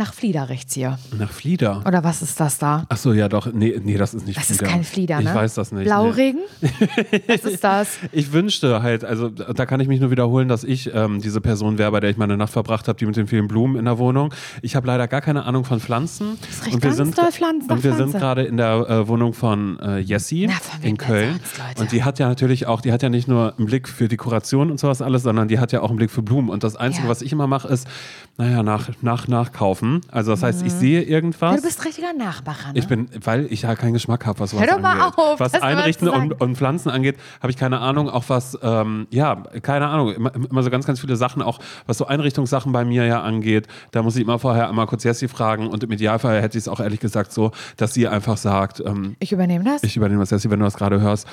Nach Flieder riecht's hier. Nach Flieder. Oder was ist das da? Ach so, ja doch. Nee, nee das ist nicht Das Flieder. ist kein Flieder, ne? Ich weiß das nicht. Nee. Blauregen? was ist das? Ich wünschte halt, also da kann ich mich nur wiederholen, dass ich ähm, diese Person wäre, bei der ich meine Nacht verbracht habe, die mit den vielen Blumen in der Wohnung. Ich habe leider gar keine Ahnung von Pflanzen. Das riecht und wir sind, Pflanzen, Und wir sind Pflanze. gerade in der äh, Wohnung von äh, Jessie Na, in Köln. Leute? Und die hat ja natürlich auch, die hat ja nicht nur einen Blick für Dekoration und sowas alles, sondern die hat ja auch einen Blick für Blumen. Und das Einzige, Ja. was ich immer mache, ist, naja, nach, nach, nachkaufen. Also das heißt, ich sehe irgendwas. Ja, du bist richtiger Nachmacher, ne? Ich bin, weil ich ja keinen Geschmack habe, was Hör doch mal angeht. auf, was Einrichten und, und Pflanzen angeht, habe ich keine Ahnung. Auch was, ähm, ja, keine Ahnung. Immer, immer so ganz, ganz viele Sachen, auch was so Einrichtungssachen bei mir ja angeht. Da muss ich immer vorher einmal kurz Jessie fragen und im Idealfall hätte ich es auch ehrlich gesagt so, dass sie einfach sagt, ähm, ich übernehme das. ich übernehme das, Jessie, wenn du das gerade hörst.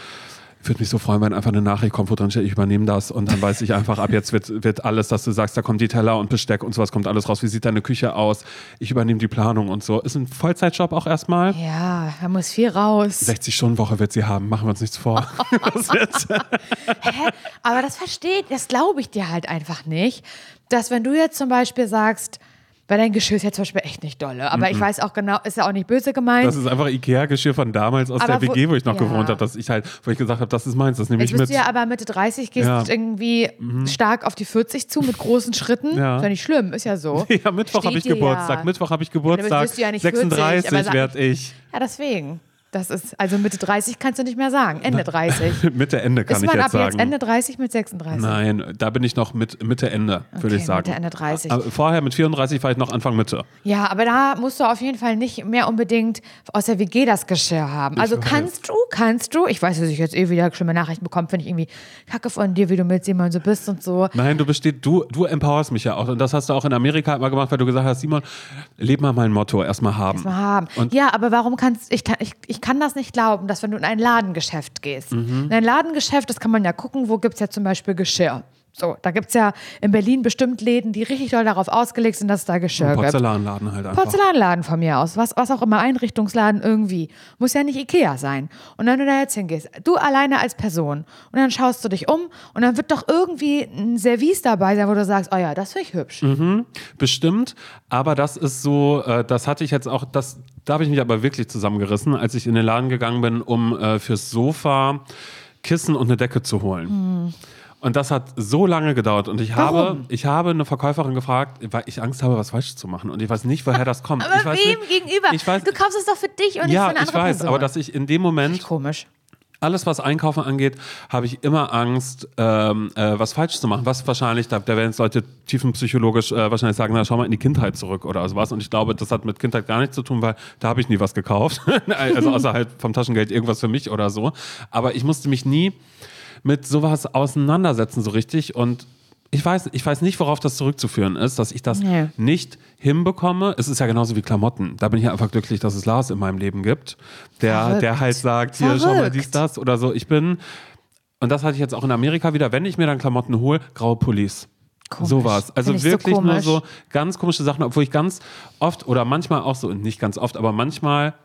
Ich würde mich so freuen, wenn einfach eine Nachricht kommt, wo drin steht, ich übernehme das und dann weiß ich einfach, ab jetzt wird, wird alles, dass du sagst, da kommt die Teller und Besteck und sowas, kommt alles raus. Wie sieht deine Küche aus? Ich übernehme die Planung und so. Ist ein Vollzeitjob auch erstmal. ja, da muss viel raus. 60-Stunden-Woche wird sie haben, machen wir uns nichts vor. Das Hä? Aber das versteht, das glaube ich dir halt einfach nicht, dass wenn du jetzt zum Beispiel sagst, weil dein Geschirr ist ja zum Beispiel echt nicht dolle, aber ich weiß auch genau, ist ja auch nicht böse gemeint. das ist einfach Ikea-Geschirr von damals aus Aber der WG, wo ich noch ja. gewohnt habe, dass ich halt, wo ich gesagt habe, das ist meins, das nehme Jetzt ich bist mit. du ja aber Mitte 30, gehst Ja. irgendwie stark auf die 40 zu mit großen Schritten. Ja. Ist ja nicht schlimm, ist ja so. Ja, Mittwoch habe ich Geburtstag. Mittwoch habe ich Geburtstag. bist du ja nicht 40, 36 aber sag- werde ich. Ja, deswegen. Das ist, also Mitte 30 kannst du nicht mehr sagen. Ende 30. Mitte Ende kann ist ich man jetzt ab sagen. jetzt Ende 30 mit 36? Nein, da bin ich noch mit Mitte Ende, würde Okay, ich sagen. Mitte, Ende 30. Aber vorher mit 34 war ich noch Anfang Mitte. Ja, aber da musst du auf jeden Fall nicht mehr unbedingt aus der WG das Geschirr haben. Also kannst du, kannst du, ich weiß, dass ich jetzt eh wieder schlimme Nachrichten bekomme, finde ich irgendwie kacke von dir, wie du mit Simon so bist und so. Nein, du besteht, du, du empowerst mich ja auch. Und das hast du auch in Amerika immer gemacht, weil du gesagt hast, Simon, leb mal mein Motto, erstmal haben. Mal haben. Und- ja, aber warum kannst ich, kann- ich, ich kann das nicht glauben, dass wenn du in ein Ladengeschäft gehst, Mhm. in ein Ladengeschäft, das kann man ja gucken, wo gibt es ja zum Beispiel Geschirr. So, da gibt es ja in Berlin bestimmt Läden, die richtig doll darauf ausgelegt sind, dass es da Geschirr gibt. Porzellanladen halt einfach. Porzellanladen von mir aus, was, was auch immer, Einrichtungsladen irgendwie. Muss ja nicht Ikea sein. Und wenn du da jetzt hingehst, du alleine als Person, und dann schaust du dich um und dann wird doch irgendwie ein Service dabei sein, wo du sagst, oh ja, das finde ich hübsch. Bestimmt, aber das ist so, äh, das hatte ich jetzt auch, das, da habe ich mich aber wirklich zusammengerissen, als ich in den Laden gegangen bin, um äh, fürs Sofa Kissen und eine Decke zu holen. Und das hat so lange gedauert und ich habe, Warum? ich habe eine Verkäuferin gefragt, weil ich Angst habe, was falsch zu machen und ich weiß nicht, woher das kommt. Aber ich weiß wem nicht, gegenüber? Ich weiß, du kaufst es doch für dich und ja, nicht für eine ich andere weiß, Person. aber dass ich in dem Moment Komisch. alles, was Einkaufen angeht, habe ich immer Angst, ähm, äh, was falsch zu machen. Was wahrscheinlich, da, da werden jetzt Leute tiefenpsychologisch äh, wahrscheinlich sagen, na schau mal in die Kindheit zurück oder sowas. Und ich glaube, das hat mit Kindheit gar nichts zu tun, weil da habe ich nie was gekauft. also außer halt vom Taschengeld irgendwas für mich oder so. Aber ich musste mich nie mit sowas auseinandersetzen so richtig und ich weiß, ich weiß nicht, worauf das zurückzuführen ist, dass ich das Nee. nicht hinbekomme. Es ist ja genauso wie Klamotten. Da bin ich einfach glücklich, dass es Lars in meinem Leben gibt, der, Verrückt. der halt sagt, hier, schau mal, Verrückt. dies, das oder so. Ich bin, und das hatte ich jetzt auch in Amerika wieder, wenn ich mir dann Klamotten hole, graue Pullis. Komisch. Sowas. Also Find ich so wirklich nur so ganz komische Sachen, obwohl ich ganz oft oder manchmal auch so, nicht ganz oft, aber manchmal,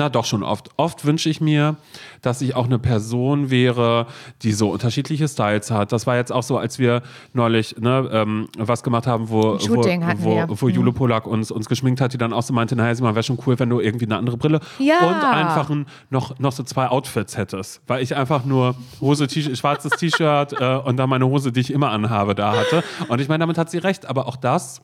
na doch schon oft. Oft wünsche ich mir, dass ich auch eine Person wäre, die so unterschiedliche Styles hat. Das war jetzt auch so, als wir neulich ne, ähm, was gemacht haben, wo, Shooting wo, wo, wo Jule Polak uns, uns geschminkt hat, die dann auch so meinte, naja, Simon, wäre schon cool, wenn du irgendwie eine andere Brille Ja. und einfach ein, noch, noch so zwei Outfits hättest. Weil ich einfach nur Hose, T schwarzes T-Shirt äh, und dann meine Hose, die ich immer anhabe, da hatte. Und ich meine, damit hat sie recht. Aber auch das,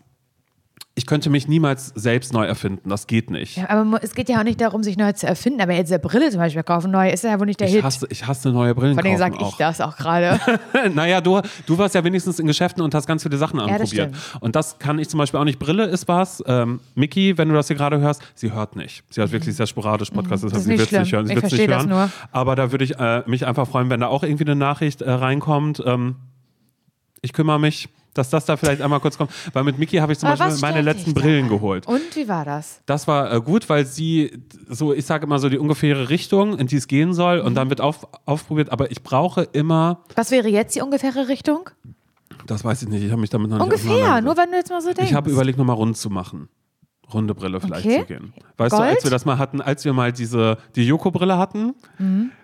ich könnte mich niemals selbst neu erfinden. Das geht nicht. Ja, aber es geht ja auch nicht darum, sich neu zu erfinden. Aber jetzt eine Brille zum Beispiel kaufen, neu, ist ja wohl nicht der Ich Hit. hasse, ich hasse neue Brillen Vor allem kaufen sage ich das auch gerade. naja, du, du warst ja wenigstens in Geschäften und hast ganz viele Sachen das anprobiert. stimmt. und das kann ich zum Beispiel auch nicht. Brille ist was. Ähm, Miki, wenn du das hier gerade hörst, sie hört nicht. Sie hat wirklich sehr sporadisch Podcast, Mhm. Das deshalb ist sie wird es nicht hören. Sie Ich verstehe das hören. nur. Aber da würde ich äh, mich einfach freuen, wenn da auch irgendwie eine Nachricht äh, reinkommt. Ähm, ich kümmere mich, dass das da vielleicht einmal kurz kommt. Weil mit Miki habe ich zum Aber Beispiel meine letzten Brillen geholt. Und wie war das? Das war äh, gut, weil sie so, ich sage immer so die ungefähre Richtung, in die es gehen soll, Mhm. und dann wird auf, aufprobiert. Aber ich brauche immer, Was wäre jetzt die ungefähre Richtung? das weiß ich nicht, ich habe mich damit noch nicht Ungefähr, nur wenn du jetzt mal so denkst. Ich habe überlegt, nochmal rund zu machen. Runde Brille vielleicht Okay. zu gehen. Weißt du, Gold? als wir das mal hatten, als wir mal diese, die Joko-Brille hatten,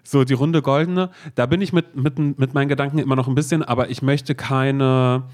so die runde goldene. Da bin ich mit, mit, mit meinen Gedanken immer noch ein bisschen, aber ich möchte keine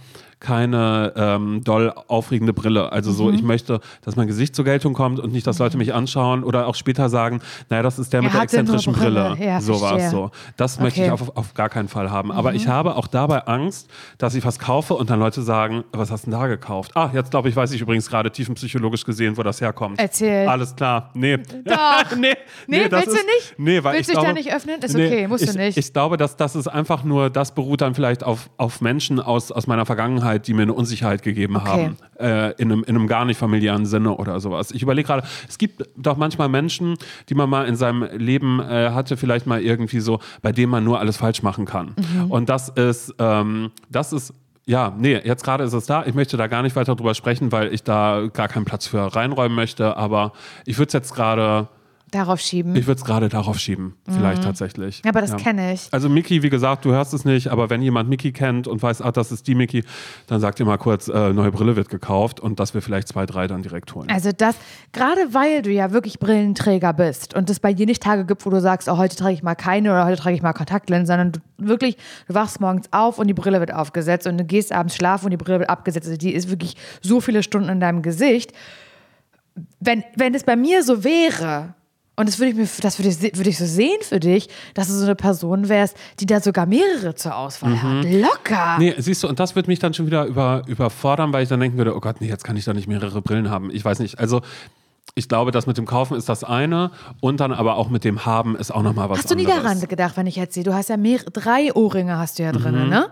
keine ähm, doll aufregende Brille. Also so, Mhm. ich möchte, dass mein Gesicht zur Geltung kommt und nicht, dass Leute mich anschauen oder auch später sagen, naja, das ist der Er mit der exzentrischen Brille. Brille. Ja, so war es so. Das möchte ich Okay. Mhm. auf, auf gar keinen Fall haben. Aber ich habe auch dabei Angst, dass ich was kaufe und dann Leute sagen, was hast du denn da gekauft? Ah, jetzt glaube ich, weiß ich übrigens gerade tiefenpsychologisch gesehen, wo das herkommt. Erzähl. Alles klar. Nee. Doch. nee, Nee, das willst du ist- nicht? Nee, weil Willst ich glaube, nicht öffnen? Ist okay, musst ich, du nicht. Ich glaube, dass das ist einfach nur, das beruht dann vielleicht auf, auf Menschen aus, aus meiner Vergangenheit, die mir eine Unsicherheit gegeben Okay. haben. Äh, in, einem, in einem gar nicht familiären Sinne oder sowas. Ich überlege gerade, es gibt doch manchmal Menschen, die man mal in seinem Leben äh, hatte, vielleicht mal irgendwie so, bei denen man nur alles falsch machen kann. Mhm. Und das ist, ähm, das ist ja, nee, jetzt gerade ist es da. Ich möchte da gar nicht weiter drüber sprechen, weil ich da gar keinen Platz für reinräumen möchte. Aber ich würde es jetzt gerade, Darauf schieben. ich würde es gerade darauf schieben, vielleicht tatsächlich. Mhm. ja, aber das kenne ich. Also Mickey, wie gesagt, du hörst es nicht, aber wenn jemand Mickey kennt und weiß, ah, das ist die Mickey, dann sagt ihr mal kurz, äh, neue Brille wird gekauft und dass wir vielleicht zwei, drei dann direkt holen. Also das, gerade weil du ja wirklich Brillenträger bist und es bei dir nicht Tage gibt, wo du sagst, oh, heute trage ich mal keine oder heute trage ich mal Kontaktlinsen, sondern du wirklich, du wachst morgens auf und die Brille wird aufgesetzt und du gehst abends schlafen und die Brille wird abgesetzt. Also die ist wirklich so viele Stunden in deinem Gesicht. Wenn, wenn es bei mir so wäre, und das würde ich mir, das würde ich, würde ich so sehen für dich, dass du so eine Person wärst, die da sogar mehrere zur Auswahl hat. Locker. Nee, siehst du, und das wird mich dann schon wieder über, überfordern, weil ich dann denken würde, oh Gott, nee, jetzt kann ich doch nicht mehrere Brillen haben. Ich weiß nicht. Also ich glaube, das mit dem Kaufen ist das eine und dann aber auch mit dem Haben ist auch nochmal was Hast du nie anderes. daran gedacht, wenn ich jetzt sehe, du hast ja mehr, drei Ohrringe hast du ja drin, ne?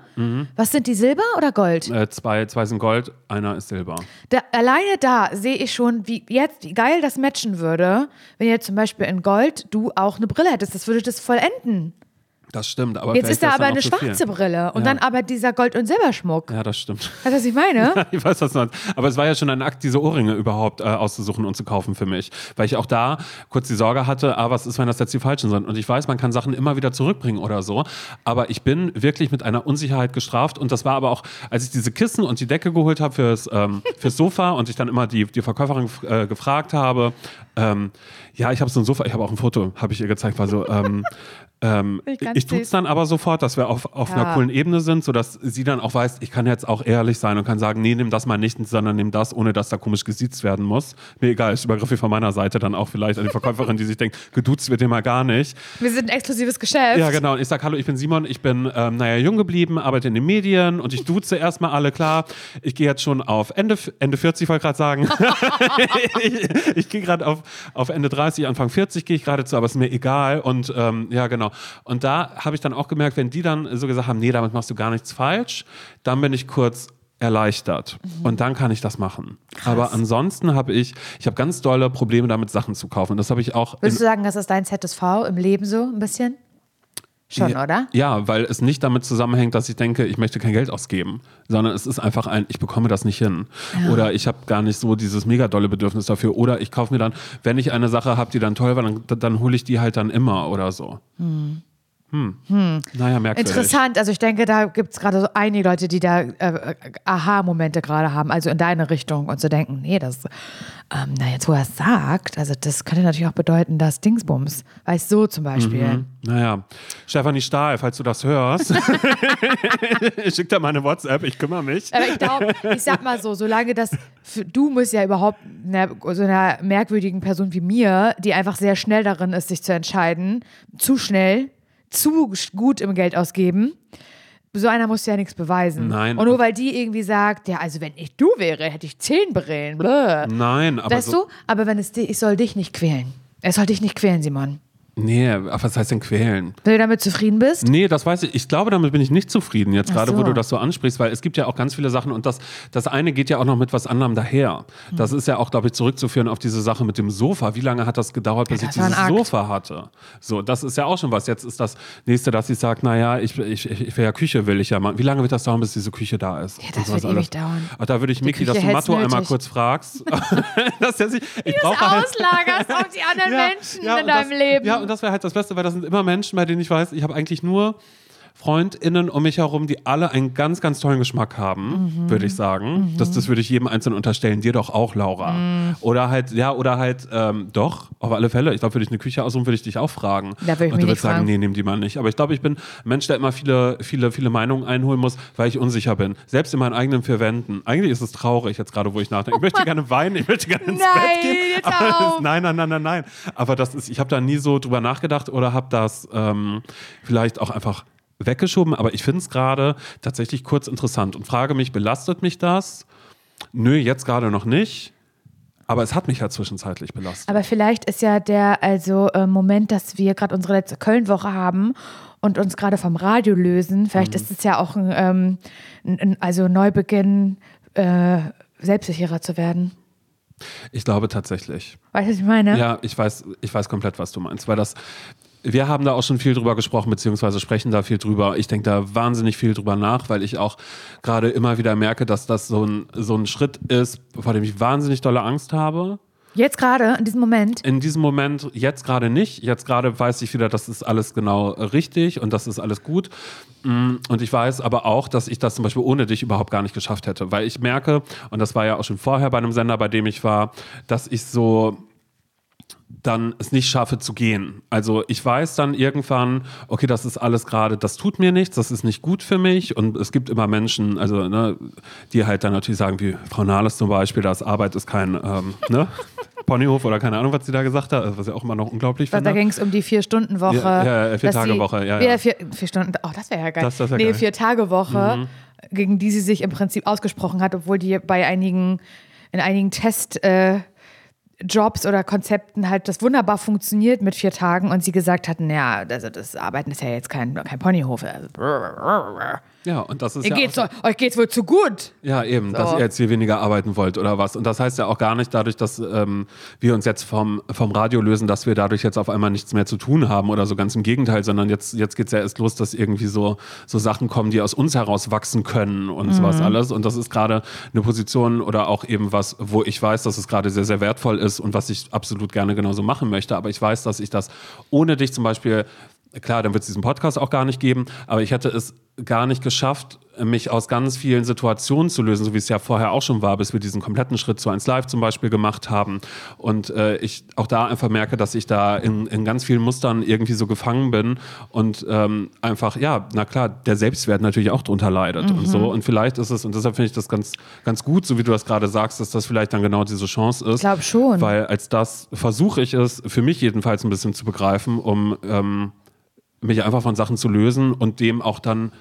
Was sind die, Silber oder Gold? Äh, zwei, zwei sind Gold, einer ist Silber. Da, alleine da sehe ich schon, wie jetzt, wie geil das matchen würde, wenn jetzt zum Beispiel in Gold du auch eine Brille hättest. Das würde das vollenden. Das stimmt, aber Jetzt ist da aber eine zu viel. schwarze Brille und Ja. dann aber dieser Gold- und Silberschmuck. Ja, das stimmt. Weißt du, was ich meine? Ich weiß was du meinst. Aber es war ja schon ein Akt, diese Ohrringe überhaupt äh, auszusuchen und zu kaufen für mich. Weil ich auch da kurz die Sorge hatte, ah, was ist, wenn das jetzt die falschen sind? Und ich weiß, man kann Sachen immer wieder zurückbringen oder so. Aber ich bin wirklich mit einer Unsicherheit gestraft. Und das war aber auch, als ich diese Kissen und die Decke geholt habe fürs, ähm, fürs Sofa und ich dann immer die, die Verkäuferin äh, gefragt habe, ähm, ja, ich habe so ein Sofa, ich habe auch ein Foto, habe ich ihr gezeigt, war so, ähm, ähm, Ich ich, tue es dann aber sofort, dass wir auf, auf Ja. einer coolen Ebene sind, sodass sie dann auch weiß, ich kann jetzt auch ehrlich sein und kann sagen, nee, nimm das mal nicht, sondern nimm das, ohne dass da komisch gesiezt werden muss. Mir egal, ist übergriffig von meiner Seite dann auch vielleicht an die Verkäuferin, die sich denkt, geduzt wird immer gar nicht. Wir sind ein exklusives Geschäft. Ja, genau. Und ich sage, hallo, ich bin Simon, ich bin, ähm, naja, jung geblieben, arbeite in den Medien und ich duze erstmal alle, klar. Ich gehe jetzt schon auf Ende, Ende 40, wollte ich gerade sagen. ich ich gehe gerade auf, auf Ende 30, Anfang 40 gehe ich gerade zu, aber ist mir egal. Und ähm, ja, genau. Und da habe ich dann auch gemerkt, wenn die dann so gesagt haben, nee, damit machst du gar nichts falsch, dann bin ich kurz erleichtert. Und dann kann ich das machen. Aber ansonsten habe ich, ich habe ganz dolle Probleme damit, Sachen zu kaufen. Und das habe ich auch Würdest du sagen, das ist dein ZSV im Leben so ein bisschen? Schon, ja, oder? Ja, weil es nicht damit zusammenhängt, dass ich denke, ich möchte kein Geld ausgeben, sondern es ist einfach ein, ich bekomme das nicht hin. Oder ich habe gar nicht so dieses mega dolle Bedürfnis dafür. Oder ich kaufe mir dann, wenn ich eine Sache habe, die dann toll war, dann, dann hole ich die halt dann immer oder so. Hm. Naja, merkwürdig. Interessant, also ich denke, da gibt es gerade so einige Leute, die da äh, Aha-Momente gerade haben, also in deine Richtung und zu denken, nee, das, ähm, na jetzt wo er es sagt, also das könnte natürlich auch bedeuten, dass Dingsbums, weißt du, so zum Beispiel. Mhm. Naja, Stefanie Stahl, falls du das hörst, schick da mal eine WhatsApp, ich kümmere mich. Aber ich glaube, ich sag mal so, solange das, du musst ja überhaupt einer, so einer merkwürdigen Person wie mir, die einfach sehr schnell darin ist, sich zu entscheiden, zu schnell, zu gut im Geld ausgeben, so einer muss ja nichts beweisen. Nein. Und nur weil die irgendwie sagt, ja, also wenn ich du wäre, hätte ich zehn Brillen. Bläh. Nein, aber Weißt so, du? Aber wenn es ich soll dich nicht quälen. Es soll dich nicht quälen, Simon. Nee, aber was heißt denn quälen? Wenn du damit zufrieden bist, Nee, das weiß ich. Ich glaube, damit bin ich nicht zufrieden, jetzt gerade, wo so. du das so ansprichst, weil es gibt ja auch ganz viele Sachen und das, das eine geht ja auch noch mit was anderem daher. Das Hm. ist ja auch, glaube ich, zurückzuführen auf diese Sache mit dem Sofa. Wie lange hat das gedauert, bis Ja, ich das war dieses. Sofa hatte? So, das ist ja auch schon was. Jetzt ist das nächste, dass ich sage, naja, ich, ich, ich, ich will ja Küche, will ich ja mal. Wie lange wird das dauern, bis diese Küche da ist? Ja, das wird ewig alles. dauern. Ach, da würde ich Miki, dass du Matto einmal kurz fragst. dass der sich, ich brauche halt, auslagerst auf die anderen Menschen in deinem das, Leben. Das wäre halt das Beste, weil das sind immer Menschen, bei denen ich weiß, ich habe eigentlich nur FreundInnen um mich herum, die alle einen ganz, ganz tollen Geschmack haben, Mhm. würde ich sagen. Das, das würde ich jedem Einzelnen unterstellen. Dir doch auch, Laura. Mhm. Oder halt, ja, oder halt, ähm, doch, auf alle Fälle. Ich glaube, würde ich eine Küche aussuchen, würde ich dich auch fragen. Da würde ich Und du würdest sagen, fragen. nee, nimm die mal nicht. Aber ich glaube, ich bin ein Mensch, der immer viele, viele, viele Meinungen einholen muss, weil ich unsicher bin. Selbst in meinen eigenen vier Wänden. Eigentlich ist es traurig, jetzt gerade, wo ich nachdenke. Ich möchte gerne weinen, ich möchte gerne ins Nein, Bett gehen. aber ist, nein, nein, nein, nein, nein. Aber das ist, ich habe da nie so drüber nachgedacht oder habe das ähm, vielleicht auch einfach weggeschoben. Aber ich finde es gerade tatsächlich kurz interessant und frage mich, belastet mich das? Nö, jetzt gerade noch nicht. Aber es hat mich ja zwischenzeitlich belastet. Aber vielleicht ist ja der also äh, Moment, dass wir gerade unsere letzte Köln-Woche haben und uns gerade vom Radio lösen. Vielleicht Mhm. ist es ja auch ein, ähm, ein, also Neubeginn, äh, selbstsicherer zu werden. Ich glaube tatsächlich. Weißt du, was ich meine? Ja, ich weiß, ich weiß komplett, was du meinst, weil das. Wir haben da auch schon viel drüber gesprochen, beziehungsweise sprechen da viel drüber. Ich denke da wahnsinnig viel drüber nach, weil ich auch gerade immer wieder merke, dass das so ein, so ein Schritt ist, vor dem ich wahnsinnig dolle Angst habe. Jetzt gerade, in diesem Moment. In diesem Moment jetzt gerade nicht. Jetzt gerade weiß ich wieder, das ist alles genau richtig und das ist alles gut. Mm, Und ich weiß aber auch, dass ich das zum Beispiel ohne dich überhaupt gar nicht geschafft hätte, weil ich merke, und das war ja auch schon vorher bei einem Sender, bei dem ich war, dass ich so dann es nicht schaffe zu gehen. Also ich weiß dann irgendwann, okay, das ist alles gerade, das tut mir nichts, das ist nicht gut für mich und es gibt immer Menschen, also ne, die halt dann natürlich sagen, wie Frau Nahles zum Beispiel, dass Arbeit ist kein ähm, ne, Ponyhof oder keine Ahnung, was sie da gesagt hat, was ich auch immer noch unglaublich finde. da ging es um die Vier-Stunden-Woche. Ja, ja, ja, Vier-Tage-Woche, ja, ja. ja. Vier, vier Stunden, oh, das wäre ja geil. Das- das wär nee, geil. Mhm. Vier-Tage-Woche, gegen die sie sich im Prinzip ausgesprochen hat, obwohl die bei einigen, in einigen Test, äh, Jobs oder Konzepten halt das wunderbar funktioniert mit vier Tagen und sie gesagt hatten, ja, also das Arbeiten ist ja jetzt kein, kein Ponyhof. Also, ja, und das ist Ihr ja geht's, auch, euch geht's wohl zu gut. Ja, eben, dass ihr jetzt hier weniger arbeiten wollt oder was. Und das heißt ja auch gar nicht dadurch, dass ähm, wir uns jetzt vom, vom Radio lösen, dass wir dadurch jetzt auf einmal nichts mehr zu tun haben oder so ganz im Gegenteil, sondern jetzt, jetzt geht es ja erst los, dass irgendwie so, so Sachen kommen, die aus uns heraus wachsen können und sowas alles. Und das ist gerade eine Position oder auch eben was, wo ich weiß, dass es gerade sehr, sehr wertvoll ist und was ich absolut gerne genauso machen möchte. Aber ich weiß, dass ich das ohne dich zum Beispiel Klar, dann wird es diesen Podcast auch gar nicht geben, aber ich hätte es gar nicht geschafft, mich aus ganz vielen Situationen zu lösen, so wie es ja vorher auch schon war, bis wir diesen kompletten Schritt zu 1 Live zum Beispiel gemacht haben. Und äh, ich auch da einfach merke, dass ich da in, in ganz vielen Mustern irgendwie so gefangen bin und ähm, einfach, ja, na klar, der Selbstwert natürlich auch drunter leidet und so. Und vielleicht ist es, und deshalb finde ich das ganz, ganz gut, so wie du das gerade sagst, dass das vielleicht dann genau diese Chance ist. Ich glaube schon. Weil als das versuche ich es, für mich jedenfalls ein bisschen zu begreifen, um ähm, mich einfach von Sachen zu lösen und dem auch dann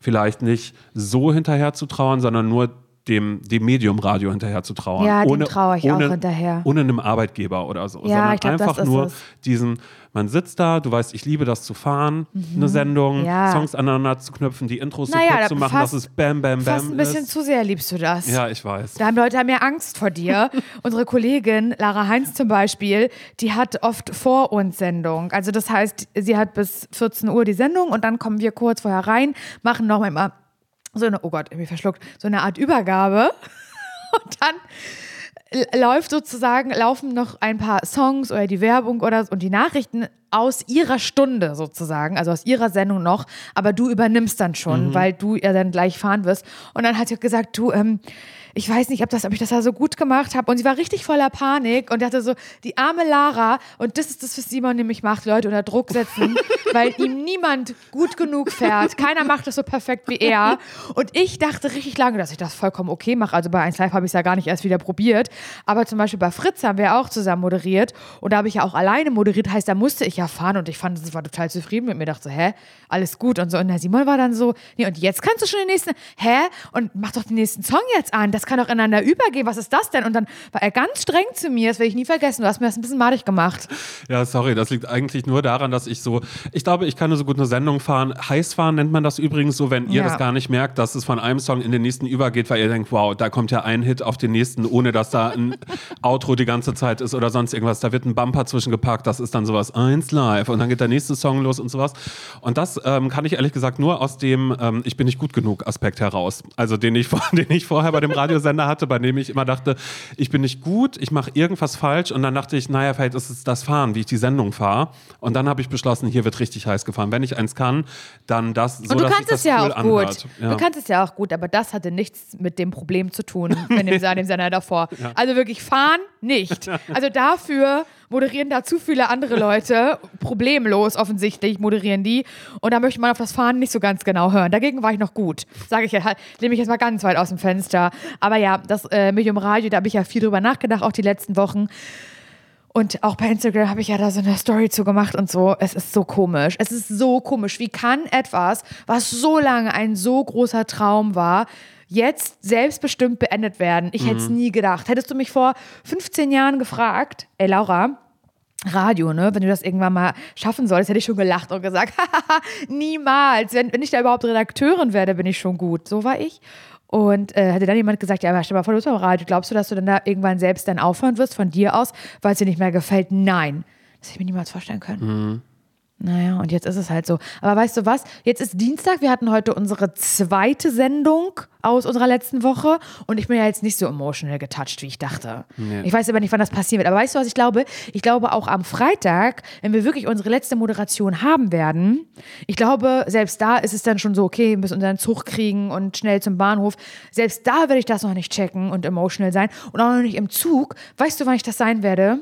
vielleicht nicht so hinterher zu trauern, sondern nur dem, dem Medium Radio hinterher zu trauern. Ja, dem ohne, traue ich auch ohne, hinterher. Ohne einem Arbeitgeber oder so. Ja, sondern ich glaub, einfach nur es. diesen, man sitzt da, du weißt, ich liebe das zu fahren, eine Sendung, Mhm. Ja. Songs aneinander zu knüpfen, die Intros Naja, so kurz zu machen, fast- dass es Bam, Bam, Bam Fast ein bisschen ist. zu sehr liebst du das. Ja, ich weiß. Da haben Leute haben ja Angst vor dir. Unsere Kollegin Lara Heinz zum Beispiel, die hat oft vor uns Sendung. Also das heißt, sie hat bis 14 Uhr die Sendung und dann kommen wir kurz vorher rein, machen noch mal so eine, oh Gott, irgendwie verschluckt, so eine Art Übergabe. Und dann läuft sozusagen, laufen noch ein paar Songs oder die Werbung oder und die Nachrichten aus ihrer Stunde sozusagen, also aus ihrer Sendung noch, aber du übernimmst dann schon, weil du ja dann gleich fahren wirst. Und dann hat sie gesagt, du, ähm, ich weiß nicht, ob, das, ob ich das da so gut gemacht habe. Und sie war richtig voller Panik und dachte so, die arme Lara, und das ist das, was Simon nämlich macht, Leute unter Druck setzen, weil ihm niemand gut genug fährt. Keiner macht das so perfekt wie er. Und ich dachte richtig lange, dass ich das vollkommen okay mache. Also bei 1 Live habe ich es ja gar nicht erst wieder probiert. Aber zum Beispiel bei Fritz haben wir auch zusammen moderiert. Und da habe ich ja auch alleine moderiert. Heißt, da musste ich ja fahren. Und ich fand, ich war total zufrieden mit mir. Dachte so, hä, alles gut. Und so. Und der Simon war dann so, nee, und jetzt kannst du schon den nächsten, hä? Und mach doch den nächsten Song jetzt an. Das kann doch ineinander übergehen. Was ist das denn? Und dann war er ganz streng zu mir. Das werde ich nie vergessen. Du hast mir das ein bisschen madig gemacht. Ja, sorry, das liegt eigentlich nur daran, dass ich so, ich glaube, ich kann nur so gut eine Sendung fahren. Heiß fahren nennt man das übrigens so, wenn ihr Ja. das gar nicht merkt, dass es von einem Song in den nächsten übergeht, weil ihr denkt, wow, da kommt ja ein Hit auf den nächsten, ohne dass da ein Outro die ganze Zeit ist oder sonst irgendwas. Da wird ein Bumper zwischengepackt, das ist dann sowas eins live und dann geht der nächste Song los und sowas. Und das ähm, kann ich ehrlich gesagt nur aus dem ähm, Ich bin nicht gut genug Aspekt heraus. Also den ich, den ich vorher bei dem Radiosender hatte, bei dem ich immer dachte, ich bin nicht gut, ich mache irgendwas falsch und dann dachte ich, naja, vielleicht ist es das Fahren, wie ich die Sendung fahre. Und dann habe ich beschlossen, hier wird richtig heiß gefahren. Wenn ich eins kann, dann das so, Und du kannst es ja cool auch anhört. gut. Ja. Du kannst es ja auch gut, aber das hatte nichts mit dem Problem zu tun, in dem, dem Sender davor. Also wirklich fahren nicht. Also dafür moderieren da zu viele andere Leute, problemlos offensichtlich moderieren die. Und da möchte man auf das Fahren nicht so ganz genau hören. Dagegen war ich noch gut. Sage ich ja, halt, nehme ich jetzt mal ganz weit aus dem Fenster. Aber ja, das äh, Medium Radio, da habe ich ja viel drüber nachgedacht, auch die letzten Wochen. Und auch bei Instagram habe ich ja da so eine Story zu gemacht und so. Es ist so komisch. Es ist so komisch. Wie kann etwas, was so lange ein so großer Traum war, jetzt selbstbestimmt beendet werden? Ich hätte es nie gedacht. Hättest du mich vor 15 Jahren gefragt, ey Laura, Radio, ne? Wenn du das irgendwann mal schaffen solltest, hätte ich schon gelacht und gesagt, niemals. Wenn, wenn ich da überhaupt Redakteurin werde, bin ich schon gut. So war ich. Und äh, hätte dann jemand gesagt, ja, aber stell mal vor, du bist beim Radio. Glaubst du, dass du dann da irgendwann selbst dann aufhören wirst von dir aus, weil es dir nicht mehr gefällt? Nein. Das hätte ich mir niemals vorstellen können. Naja, und jetzt ist es halt so. Aber weißt du was? Jetzt ist Dienstag. Wir hatten heute unsere zweite Sendung aus unserer letzten Woche. Und ich bin ja jetzt nicht so emotional getouched, wie ich dachte. Ich weiß aber nicht, wann das passieren wird. Aber weißt du, was ich glaube? Ich glaube auch am Freitag, wenn wir wirklich unsere letzte Moderation haben werden, ich glaube, selbst da ist es dann schon so, okay, wir müssen unseren Zug kriegen und schnell zum Bahnhof. Selbst da werde ich das noch nicht checken und emotional sein. Und auch noch nicht im Zug. Weißt du, wann ich das sein werde?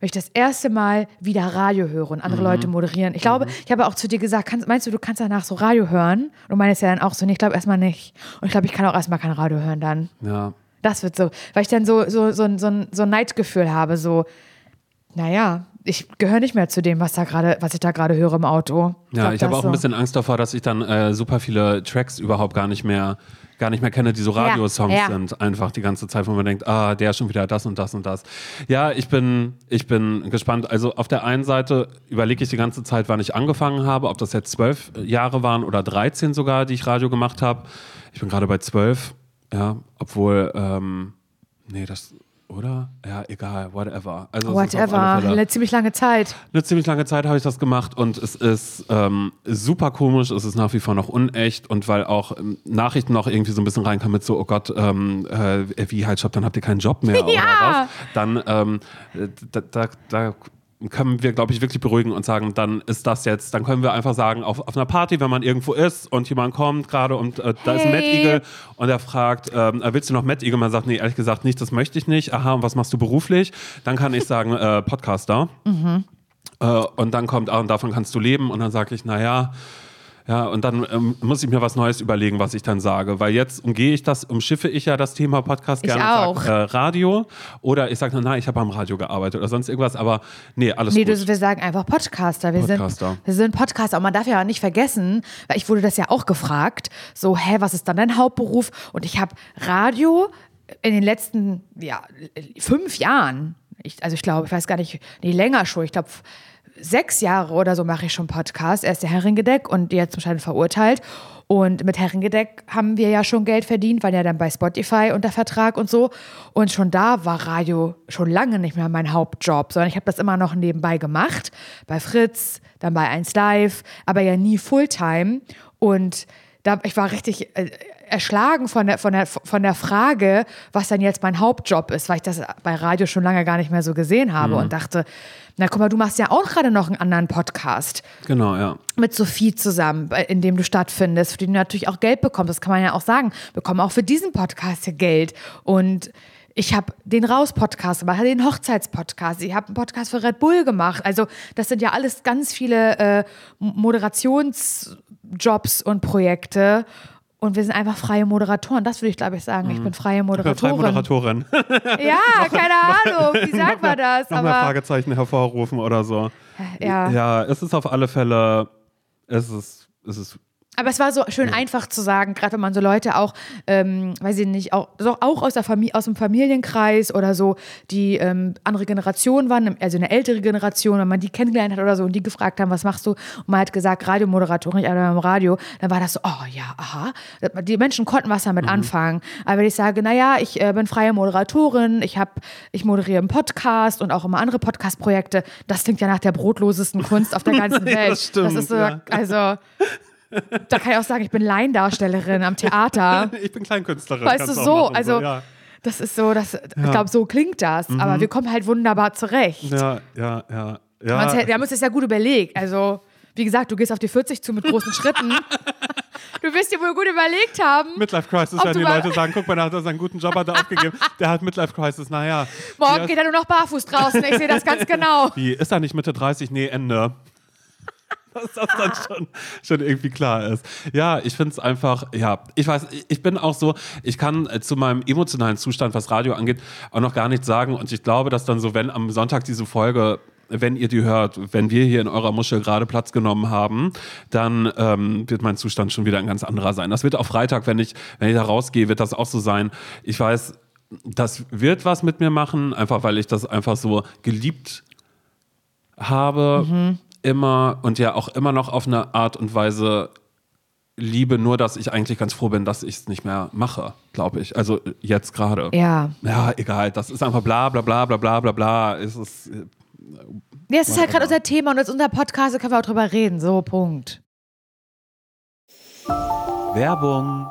Wenn ich das erste Mal wieder Radio höre und andere Leute moderieren. Ich glaube, ich habe auch zu dir gesagt, kannst, meinst du, du kannst danach so Radio hören? Und du meinst ja dann auch so, nee, ich glaube erstmal nicht. Und ich glaube, ich kann auch erstmal kein Radio hören dann. Ja. Das wird so, weil ich dann so, so, so, so, ein- so ein Neidgefühl habe, so, naja, ich gehöre nicht mehr zu dem, was da gerade, was ich da gerade höre im Auto. Ja, glaub, ich habe auch so. ein bisschen Angst davor, dass ich dann äh, super viele Tracks überhaupt gar nicht mehr gar nicht mehr kenne, die so Radiosongs ja. sind, einfach die ganze Zeit, wo man denkt, ah, der ist schon wieder das und das und das. Ja, ich bin, ich bin gespannt. Also auf der einen Seite überlege ich die ganze Zeit, wann ich angefangen habe, ob das jetzt zwölf Jahre waren oder 13 sogar, die ich Radio gemacht habe. Ich bin gerade bei zwölf, ja, obwohl, ähm, nee, das, oder? Ja, egal, whatever. Also Whatever, eine ziemlich lange Zeit. eine ziemlich lange Zeit habe ich das gemacht und es ist ähm, super komisch, es ist nach wie vor noch unecht und weil auch ähm, Nachrichten noch irgendwie so ein bisschen reinkamen mit so, oh Gott, ähm, äh, wie halt Job, dann habt ihr keinen Job mehr oder Ja. was, dann ähm, äh, da, da, da können wir, glaube ich, wirklich beruhigen und sagen, dann ist das jetzt, dann können wir einfach sagen, auf, auf einer Party, wenn man irgendwo ist und jemand kommt gerade und äh, da ist ein Hey. Mad Eagle und er fragt, ähm, äh, willst du noch Mad Eagle? Man sagt, nee, ehrlich gesagt nicht, das möchte ich nicht. Aha, und was machst du beruflich? Dann kann ich sagen, äh, Podcaster. Äh, und dann kommt, ah, und davon kannst du leben. Und dann sage ich, naja, ja, und dann ähm, muss ich mir was Neues überlegen, was ich dann sage. Weil jetzt umgehe ich das, umschiffe ich ja das Thema Podcast Ich gerne auch. sag, äh, Radio. Oder ich sage, na, ich habe am Radio gearbeitet oder sonst irgendwas. Aber nee, alles Nee, gut. du, wir sagen einfach Podcaster. Wir, Podcaster. Sind, wir sind Podcaster. Und man darf ja auch nicht vergessen, weil ich wurde das ja auch gefragt, so, hä, was ist dann dein Hauptberuf? Und ich habe Radio in den letzten ja, fünf Jahren, ich, also ich glaube, ich weiß gar nicht, nee, länger schon, ich glaube, sechs Jahre oder so mache ich schon Podcast. Erst der Herringedeck und jetzt wahrscheinlich verurteilt. Und mit Herringedeck haben wir ja schon Geld verdient, waren ja dann bei Spotify unter Vertrag und so. Und schon da war Radio schon lange nicht mehr mein Hauptjob, sondern ich habe das immer noch nebenbei gemacht. Bei Fritz, dann bei 1 Live, aber ja nie Fulltime. Und da, ich war richtig äh, erschlagen von der, von, der, von der Frage, was dann jetzt mein Hauptjob ist, weil ich das bei Radio schon lange gar nicht mehr so gesehen habe und dachte, na guck mal, du machst ja auch gerade noch einen anderen Podcast genau, ja. mit Sophie zusammen, bei- in dem du stattfindest, für den du natürlich auch Geld bekommst. Das kann man ja auch sagen. Wir bekommen auch für diesen Podcast hier Geld. Und ich habe den Raus-Podcast gemacht, den Hochzeitspodcast. Ich habe einen Podcast für Red Bull gemacht. Also das sind ja alles ganz viele äh, Moderationsjobs und Projekte. Und wir sind einfach freie Moderatoren. Das würde ich, glaube ich, sagen. Ich bin freie Freie Moderatorin. Moderatorin. Ja, keine Ahnung. Wie sagt man das? Noch Aber Fragezeichen hervorrufen oder so. ja. Ja, es ist auf alle Fälle, es ist, es ist Aber es war so schön einfach zu sagen, gerade wenn man so Leute auch, ähm, weiß ich nicht, auch, so, auch aus, der Familie, aus dem Familienkreis oder so, die ähm, andere Generationen waren, also eine ältere Generation, wenn man die kennengelernt hat oder so und die gefragt haben, was machst du? Und man hat gesagt, Radiomoderatorin, ich arbeite beim Radio, dann war das so, oh ja, aha. Die Menschen konnten was damit anfangen. Aber wenn ich sage, naja, ich äh, bin freie Moderatorin, ich habe, ich moderiere einen Podcast und auch immer andere Podcast-Projekte, das klingt ja nach der brotlosesten Kunst auf der ganzen Welt. das stimmt, ist so, ja. also Da kann ich auch sagen, ich bin Laiendarstellerin am Theater. Ich bin Kleinkünstlerin. Weißt du, so, machen, also- ja. Das ist so, das, ich glaube, so klingt das. Aber wir kommen halt wunderbar zurecht. ja, ja, ja. Wir haben uns ja. ja- wir haben uns das ja gut überlegt. Also, wie gesagt, du gehst auf die 40 zu mit großen Schritten. Du wirst dir wohl gut überlegt haben. Midlife Crisis, wenn die Leute sagen, guck mal, der hat seinen guten Job hat er aufgegeben. Der hat Midlife Crisis, naja. Morgen geht er nur noch barfuß draußen. Ich sehe das ganz genau. wie, ist er nicht Mitte 30? Nee, Ende. Dass das dann schon, schon irgendwie klar ist. Ja, ich finde es einfach, ja, ich weiß, ich bin auch so, ich kann äh, zu meinem emotionalen Zustand, was Radio angeht, auch noch gar nichts sagen. Und ich glaube, dass dann so, wenn am Sonntag diese Folge wenn ihr die hört, wenn wir hier in eurer Muschel gerade Platz genommen haben, dann ähm, wird mein Zustand schon wieder ein ganz anderer sein. Das wird auch Freitag, wenn ich, wenn ich da rausgehe, wird das auch so sein. Ich weiß, das wird was mit mir machen, einfach weil ich das einfach so geliebt habe, immer und ja auch immer noch auf eine Art und Weise liebe, nur dass ich eigentlich ganz froh bin, dass ich es nicht mehr mache, glaube ich. Also jetzt gerade. Ja. Ja, egal. Das ist einfach bla bla bla bla bla bla bla. Es ist, äh, Ja, es ist halt gerade unser Thema und als unser Podcast da können wir auch drüber reden. So, Punkt. Werbung.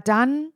dann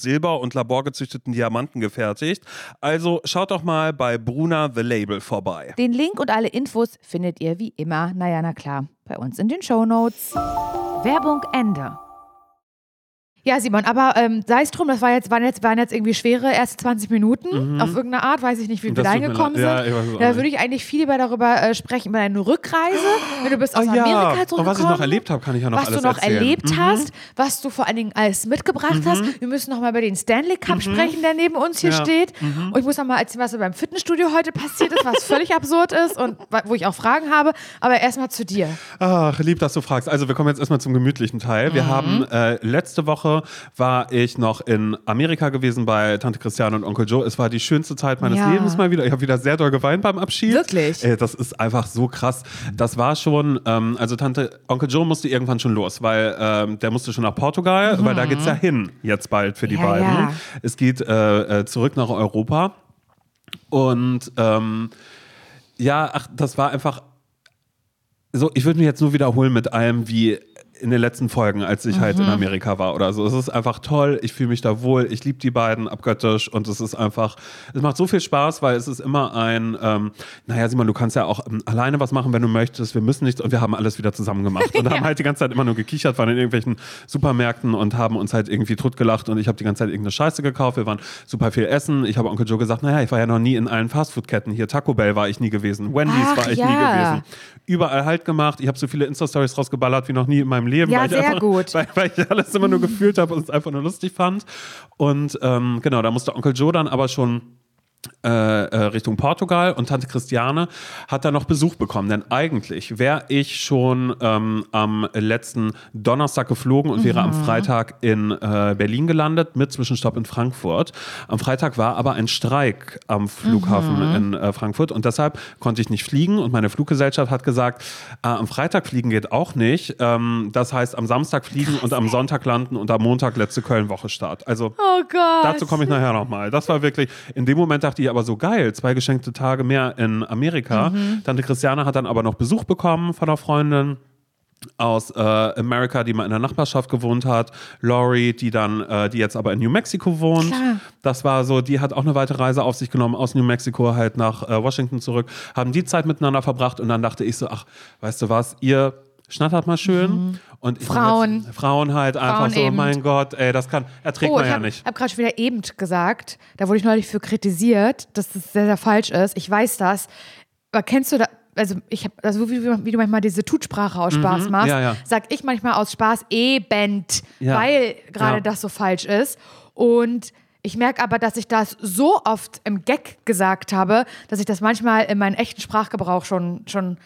Silber und laborgezüchteten Diamanten gefertigt. Also schaut doch mal bei Bruna The Label vorbei. Den Link und alle Infos findet ihr wie immer, naja, na klar, bei uns in den Shownotes. Werbung Ende. Ja, Simon, aber ähm, sei es drum, das war jetzt, waren, jetzt, waren jetzt irgendwie schwere erste 20 Minuten. Auf irgendeine Art, weiß ich nicht, wie wir da hingekommen sind. Ja, da würde ich eigentlich viel lieber darüber äh, sprechen, über deine Rückreise, wenn du bist aus Oh Amerika ja, zurückgekommen. und was ich noch erlebt habe, kann ich ja noch was alles du noch erzählen. Mhm. erlebt hast, was du vor allen Dingen alles mitgebracht hast. Wir müssen noch mal über den Stanley Cup sprechen, der neben uns hier Mhm. Ja. Mhm. steht. Und ich muss noch mal erzählen, was beim Fitnessstudio heute passiert ist, was völlig absurd ist und wo ich auch Fragen habe. Aber erstmal zu dir. Ach, lieb, dass du fragst. Also wir kommen jetzt erstmal zum gemütlichen Teil. Mhm. Wir haben äh, letzte Woche war ich noch in Amerika gewesen bei Tante Christiane und Onkel Joe. Es war die schönste Zeit meines Ja. Lebens mal wieder. Ich habe wieder sehr doll geweint beim Abschied. Wirklich? Äh, das ist einfach so krass. Das war schon, ähm, also Tante Onkel Joe musste irgendwann schon los, weil ähm, der musste schon nach Portugal, weil da geht's ja hin jetzt bald für die Mhm. Ja, beiden. ja. Es geht äh, äh, zurück nach Europa und ähm, ja, ach, das war einfach so, ich würde mich jetzt nur wiederholen mit allem, wie in den letzten Folgen, als ich halt in Mhm. Amerika war oder so. Es ist einfach toll, ich fühle mich da wohl, ich liebe die beiden abgöttisch und es ist einfach, es macht so viel Spaß, weil es ist immer ein, ähm, naja, Simon, du kannst ja auch ähm, alleine was machen, wenn du möchtest, wir müssen nicht und wir haben alles wieder zusammen gemacht und haben halt die ganze Zeit immer nur gekichert, waren in irgendwelchen Supermärkten und haben uns halt irgendwie totgelacht und ich habe die ganze Zeit irgendeine Scheiße gekauft, wir waren super viel essen, ich habe Onkel Joe gesagt, naja, ich war ja noch nie in allen Fastfood-Ketten, hier Taco Bell war ich nie gewesen, Wendy's Ach, war ich nie ja. gewesen überall halt gemacht. Ich habe so viele Insta-Stories rausgeballert wie noch nie in meinem Leben. Ja, weil ich sehr einfach, gut. Weil, weil ich alles immer nur gefühlt habe und es einfach nur lustig fand. Und ähm, genau, da musste Onkel Joe dann aber schon äh, äh, Richtung Portugal und Tante Christiane hat da noch Besuch bekommen. Denn eigentlich wäre ich schon ähm, am letzten Donnerstag geflogen und wäre am Freitag in äh, Berlin gelandet mit Zwischenstopp in Frankfurt. Am Freitag war aber ein Streik am Flughafen in äh, Frankfurt und deshalb konnte ich nicht fliegen und meine Fluggesellschaft hat gesagt, äh, am Freitag fliegen geht auch nicht. Ähm, das heißt, am Samstag fliegen und am Sonntag landen und am Montag letzte Köln-Woche Start. Also Oh. Dazu komme ich nachher nochmal. Das war wirklich, in dem Moment dachte ich aber so geil, zwei geschenkte Tage mehr in Amerika. Tante Christiane hat dann aber noch Besuch bekommen von einer Freundin aus äh, Amerika, die mal in der Nachbarschaft gewohnt hat. Laurie, die dann, äh, die jetzt aber in New Mexico wohnt. Klar. Das war so, die hat auch eine weitere Reise auf sich genommen aus New Mexico halt nach äh, Washington zurück, haben die Zeit miteinander verbracht und dann dachte ich so, ach, weißt du was, ihr schnattert mal schön. Und ich Mhm. Frauen. Jetzt, Frauen halt einfach Frauen so, eben. mein Gott, ey, das kann, erträgt Oh, man ich ja habe nicht. hab gerade schon wieder eben gesagt, da wurde ich neulich für kritisiert, dass das sehr, sehr falsch ist. Ich weiß das. Aber kennst du da, also ich habe, also wie, wie, du manchmal diese Tutsprache aus Spaß machst, Mhm. ja, ja. sag ich manchmal aus Spaß eben, Ja. weil gerade das so falsch ist. Und ich merke aber, dass ich das so oft im Gag gesagt habe, dass ich das manchmal in meinen echten Sprachgebrauch schon, schon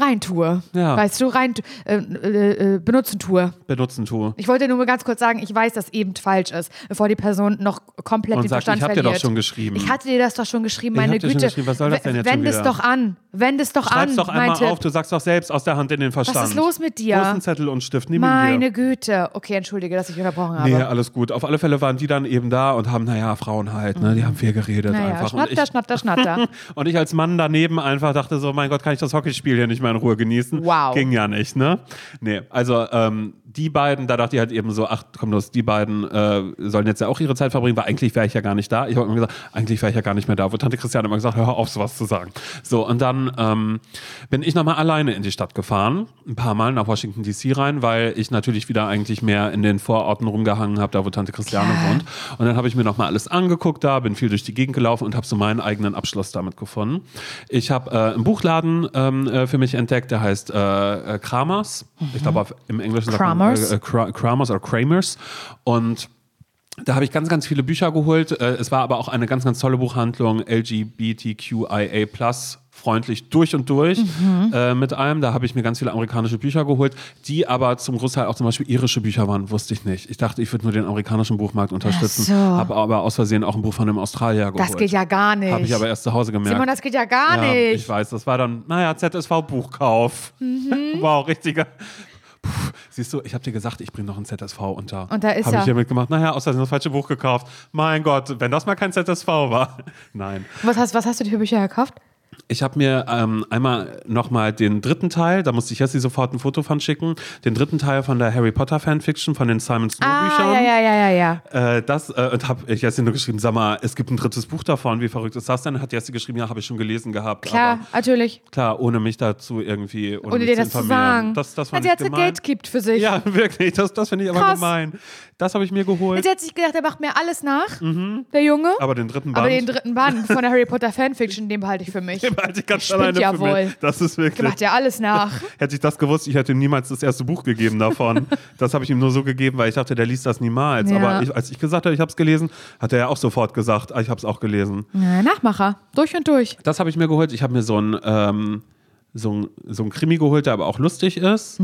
reintue. Ja. Weißt du, rein äh, äh, benutzen tue. Benutzen tue. Ich wollte nur mal ganz kurz sagen, ich weiß, dass eben falsch ist, bevor die Person noch komplett Und den sagt, Verstand ich hab dir verliert. doch schon geschrieben. Ich hatte dir das doch schon geschrieben, Ich meine hab dir schon Güte. geschrieben, was soll das denn jetzt schon Wend es wieder? doch an. Wend es doch Schreib's an, doch einmal auf, du sagst doch selbst aus der Hand in den Verstand. ist los mit dir? Ein Zettel und Stift? Nimm ihn Meine dir. Güte. Okay, entschuldige, dass ich unterbrochen habe. Nee, alles gut. Auf alle Fälle waren die dann eben da und haben, naja, Frauen halt, ne? Die haben viel geredet naja, einfach. Und schnatter, ich, schnatter, schnatter. und ich als Mann daneben einfach dachte so, mein Gott, kann ich das Hockeyspiel hier nicht mal in Ruhe genießen? Wow. Ging ja nicht, ne? Nee, also ähm, die beiden, da dachte ich halt eben so, ach komm los, die beiden äh, sollen jetzt ja auch ihre Zeit verbringen, weil eigentlich wäre ich ja gar nicht da. Ich habe immer gesagt, eigentlich wäre ich ja gar nicht mehr da. Wo Tante Christiane immer gesagt, hör auf, sowas zu sagen. So, und dann ähm, bin ich nochmal alleine in die Stadt gefahren, ein paar Mal nach Washington DC rein, weil ich natürlich wieder eigentlich mehr in den Vororten rumgehangen habe, da wo Tante Christiane Klar. wohnt. Und dann habe ich mir nochmal alles angeguckt da, bin viel durch die Gegend gelaufen und habe so meinen eigenen Abschluss damit gefunden. Ich habe äh, einen Buchladen ähm, äh, für mich entdeckt, der heißt äh, äh, Kramers. Ich glaube, im Englischen sagt man Kramers? äh, äh, Kra- Kramers oder Kramers. Und da habe ich ganz, ganz viele Bücher geholt. Äh, Es war aber auch eine ganz, ganz tolle Buchhandlung, LGBTQIA freundlich durch und durch Mhm. äh, mit allem. Da habe ich mir ganz viele amerikanische Bücher geholt, die aber zum Großteil auch zum Beispiel irische Bücher waren, wusste ich nicht. Ich dachte, ich würde nur den amerikanischen Buchmarkt unterstützen, so. habe aber aus Versehen auch ein Buch von einem Australier geholt. Das geht ja gar nicht. Habe ich aber erst zu Hause gemerkt. Simon, das geht ja gar ja, nicht. ich weiß, das war dann, naja, ZSV-Buchkauf. Mhm. Wow, richtiger. Puh, siehst du, ich habe dir gesagt, ich bringe noch ein ZSV unter. Und da ist Habe er. ich hier mitgemacht. Naja, aus Versehen das falsche Buch gekauft. Mein Gott, wenn das mal kein ZSV war. Nein. was, hast, was hast du dir für Bücher gekauft? Ich habe mir ähm, einmal nochmal den dritten Teil, da musste ich Jessie sofort ein Foto von schicken, den dritten Teil von der Harry Potter Fanfiction, von den Simon Snow Büchern. Ah, ja, ja, ja, ja, ja. Äh, das äh, und habe ich Jessie nur geschrieben, sag mal, es gibt ein drittes Buch davon, wie verrückt ist das denn? Hat Jessie geschrieben, ja, habe ich schon gelesen gehabt. Klar, Aber natürlich. klar, ohne mich dazu irgendwie, ohne, Ohne mich dir das zu sagen. Das, das fand sie ich gemein. Geld gibt für sich. Ja, wirklich, das, das finde ich aber Krass. gemein. Das habe ich mir geholt. Jetzt hat sich gedacht, er macht mir alles nach, der Junge. Aber den dritten Band. Aber den dritten Band von der Harry Potter Fanfiction, den behalte ich für mich. Behalte ich ganz Spinnt alleine ja für wohl. mich. Das ist wirklich. Macht ja alles nach. Hätte ich das gewusst, ich hätte ihm niemals das erste Buch gegeben davon. das habe ich ihm nur so gegeben, weil ich dachte, der liest das niemals. Ja. Aber ich, als ich gesagt habe, ich habe es gelesen, hat er ja auch sofort gesagt, ah, ich habe es auch gelesen. Ja, Nachmacher. Durch und durch. Das habe ich mir geholt. Ich habe mir so ein, ähm, so, ein, so ein Krimi geholt, der aber auch lustig ist.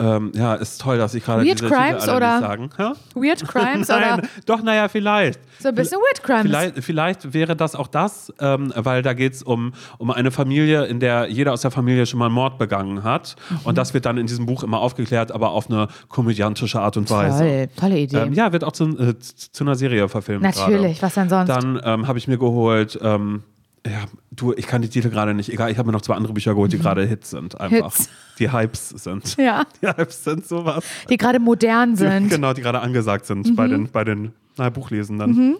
Ähm, ja, ist toll, dass ich gerade Weird diese Crimes Titel oder? sagen. Hä? Weird Crimes Nein, oder doch, naja, vielleicht. so ein bisschen Weird Crimes. Vielleicht, vielleicht wäre das auch das, ähm, weil da geht es um, um eine Familie, in der jeder aus der Familie schon mal einen Mord begangen hat. Mhm. Und das wird dann in diesem Buch immer aufgeklärt, aber auf eine komödiantische Art und Weise. Toll, tolle Idee. Ähm, ja, wird auch zu, äh, zu einer Serie verfilmt. Natürlich, gerade. was denn sonst? Dann ähm, habe ich mir geholt, ähm, ja, Du, ich kann die Titel gerade nicht. Egal, ich habe mir noch zwei andere Bücher geholt, die gerade Hits sind. Einfach. Mhm. Hits. Die Hypes sind. Ja. Die Hypes sind sowas. Die gerade modern sind. Genau, die gerade angesagt sind Mhm. bei den, bei den na, Buchlesenden.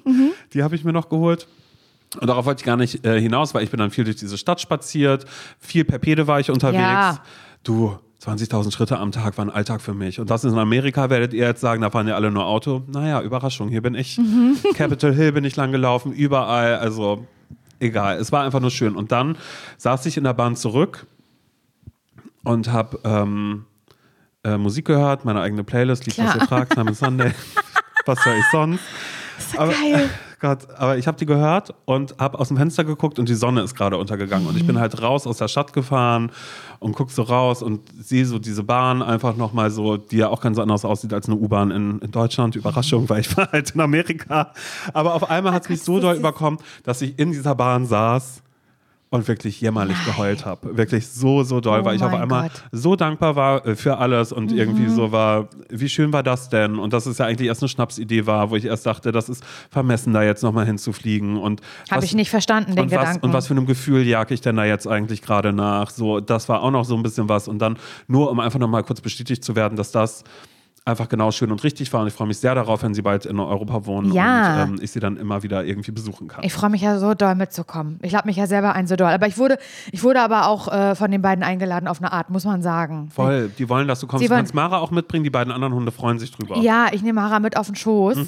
Die habe ich mir noch geholt. Und darauf wollte ich gar nicht äh, hinaus, weil ich bin dann viel durch diese Stadt spaziert. Viel per Pede war ich unterwegs. Ja. Du, 20.000 Schritte am Tag war ein Alltag für mich. Und das ist in Amerika, werdet ihr jetzt sagen, da fahren ja alle nur Auto. Naja, Überraschung, hier bin ich. Mhm. Capitol Hill bin ich lang gelaufen, überall. Also egal, es war einfach nur schön. Und dann saß ich in der Bahn zurück und habe ähm, äh, Musik gehört, meine eigene Playlist, lieb, was ihr fragt, Name Sunday. was höre ich sonst? aber, geil. Gott, aber ich habe die gehört und habe aus dem Fenster geguckt und die Sonne ist gerade untergegangen. Und ich Mhm. bin halt raus aus der Stadt gefahren und guck so raus und sehe so diese Bahn einfach nochmal so, die ja auch ganz anders aussieht als eine U-Bahn in, in Deutschland. Überraschung, weil ich war halt in Amerika. Aber auf einmal hat es mich so doll überkommen, dass ich in dieser Bahn saß und wirklich jämmerlich geheult habe. Wirklich so, so doll, Oh weil ich auf einmal Gott. so dankbar war äh, für alles und irgendwie Mhm. so war, wie schön war das denn? Und dass es ja eigentlich erst eine Schnapsidee war, wo ich erst dachte, das ist vermessen, da jetzt nochmal hinzufliegen. Und Habe was- ich nicht verstanden, den und was, Gedanken. und was für einem Gefühl jag ich denn da jetzt eigentlich gerade nach? So, das war auch noch so ein bisschen was. Und dann nur, um einfach nochmal kurz bestätigt zu werden, dass das einfach genau schön und richtig war. Und ich freue mich sehr darauf, wenn Sie bald in Europa wohnen Ja. und ähm, ich Sie dann immer wieder irgendwie besuchen kann. Ich freue mich ja so doll mitzukommen. Ich lade mich ja selber ein so doll. Aber ich wurde, ich wurde aber auch äh, von den beiden eingeladen auf eine Art, muss man sagen. Voll, die wollen, dass du kommst. Sie Du kannst Mara auch mitbringen, die beiden anderen Hunde freuen sich drüber. Ja, ich nehme Mara mit auf den Schoß.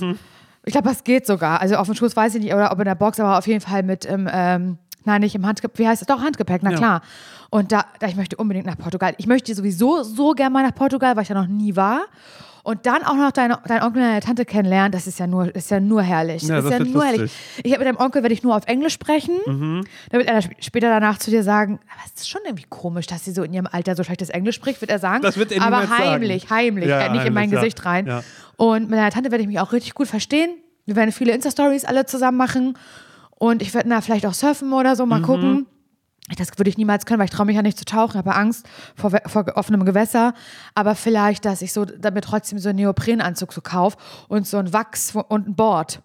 Ich glaube, das geht sogar. Also auf den Schoß weiß ich nicht, oder ob in der Box, aber auf jeden Fall mit im, ähm, nein, nicht im Handgepäck, wie heißt es? Doch, Handgepäck, na Ja. klar. Und da, da, ich möchte unbedingt nach Portugal. Ich möchte sowieso so gerne mal nach Portugal, weil ich da noch nie war. Und dann auch noch deine, deinen Onkel und deine Tante kennenlernen, das ist ja nur, ist ja nur herrlich. Ja, ist das ja wird nur lustig. herrlich. Ich habe mit deinem Onkel werde ich nur auf Englisch sprechen. Da wird er sp- später danach zu dir sagen, aber es ist schon irgendwie komisch, dass sie so in ihrem Alter so schlechtes Englisch spricht, wird er sagen. Das wird er aber niemals sagen. heimlich, heimlich, Ja, nicht in mein heimlich, ja. Gesicht rein. Ja. Und mit deiner Tante werde ich mich auch richtig gut verstehen. Wir werden viele Insta-Stories alle zusammen machen. Und ich werde da vielleicht auch surfen oder so, mal gucken. Das würde ich niemals können, weil ich traue mich ja nicht zu tauchen, habe Angst vor, vor offenem Gewässer. Aber vielleicht, dass ich so damit trotzdem so einen Neoprenanzug so kaufe und so ein Wachs und ein Board.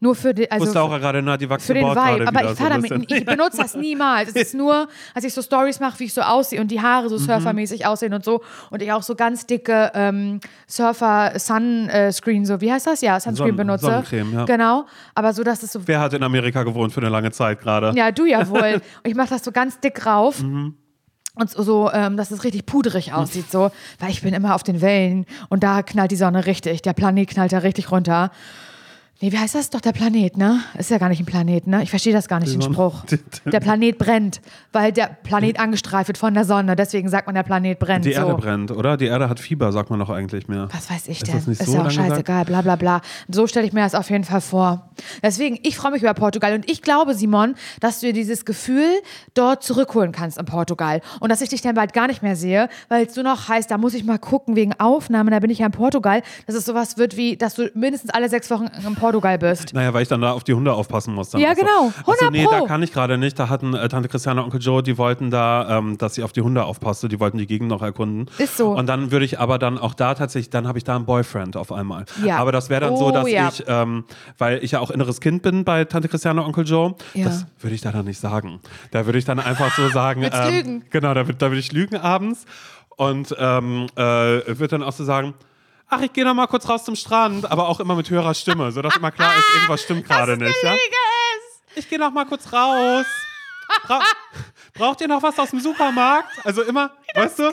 Nur für die, also auch gerade, na, die für den Vibe. Aber ich fahre so damit, ich benutze das niemals. Es ist nur, als ich so Stories mache, wie ich so aussehe und die Haare so Mhm. surfermäßig aussehen und so. Und ich auch so ganz dicke ähm, Surfer-Sunscreen, so, wie heißt das? Ja, Sunscreen Sonnen- benutze. Sonnencreme, ja. Genau. Aber so, dass es so Wer hat in Amerika gewohnt für eine lange Zeit gerade? ja, du ja wohl. Und ich mache das so ganz dick rauf. Mhm. Und so, ähm, dass es richtig pudrig aussieht, so, weil ich bin immer auf den Wellen und da knallt die Sonne richtig. Der Planet knallt da richtig runter. Nee, wie heißt das? Doch der Planet, ne? Ist ja gar nicht ein Planet, ne? Ich verstehe das gar nicht, den Spruch. Der Planet brennt, weil der Planet angestrahlt wird von der Sonne. Deswegen sagt man, der Planet brennt. Die so. Erde brennt, oder? Die Erde hat Fieber, sagt man doch eigentlich mehr. Was weiß ich Ist denn? das nicht ist so ja auch scheißegal, bla bla bla. So stelle ich mir das auf jeden Fall vor. Deswegen, ich freue mich über Portugal und ich glaube, Simon, dass du dir dieses Gefühl dort zurückholen kannst in Portugal und dass ich dich dann bald gar nicht mehr sehe, weil es nur noch heißt, da muss ich mal gucken wegen Aufnahmen, da bin ich ja in Portugal, dass es sowas wird wie, dass du mindestens alle sechs Wochen in Portugal bist. Naja, weil ich dann da auf die Hunde aufpassen muss. Ja, so. genau. So, 100 nee, da kann ich gerade nicht. Da hatten äh, Tante Christiane und Onkel Joe, die wollten da, ähm, dass sie auf die Hunde aufpasste. Die wollten die Gegend noch erkunden. Ist so. Und dann würde ich aber dann auch da tatsächlich, dann habe ich da einen Boyfriend auf einmal. Ja. Aber das wäre dann so, Oh, dass ja. ich, ähm, weil ich ja auch inneres Kind bin bei Tante Christiane und Onkel Joe, Ja. das würde ich da dann nicht sagen. Da würde ich dann einfach so sagen. Ähm, lügen. Genau, da würde da würd ich lügen abends und ähm, äh, würde dann auch so sagen, ach, ich gehe noch mal kurz raus zum Strand, aber auch immer mit höherer Stimme, sodass immer klar ist, irgendwas stimmt gerade nicht. Ja? Ich gehe noch mal kurz raus. Bra Braucht ihr noch was aus dem Supermarkt? Also immer, weißt du?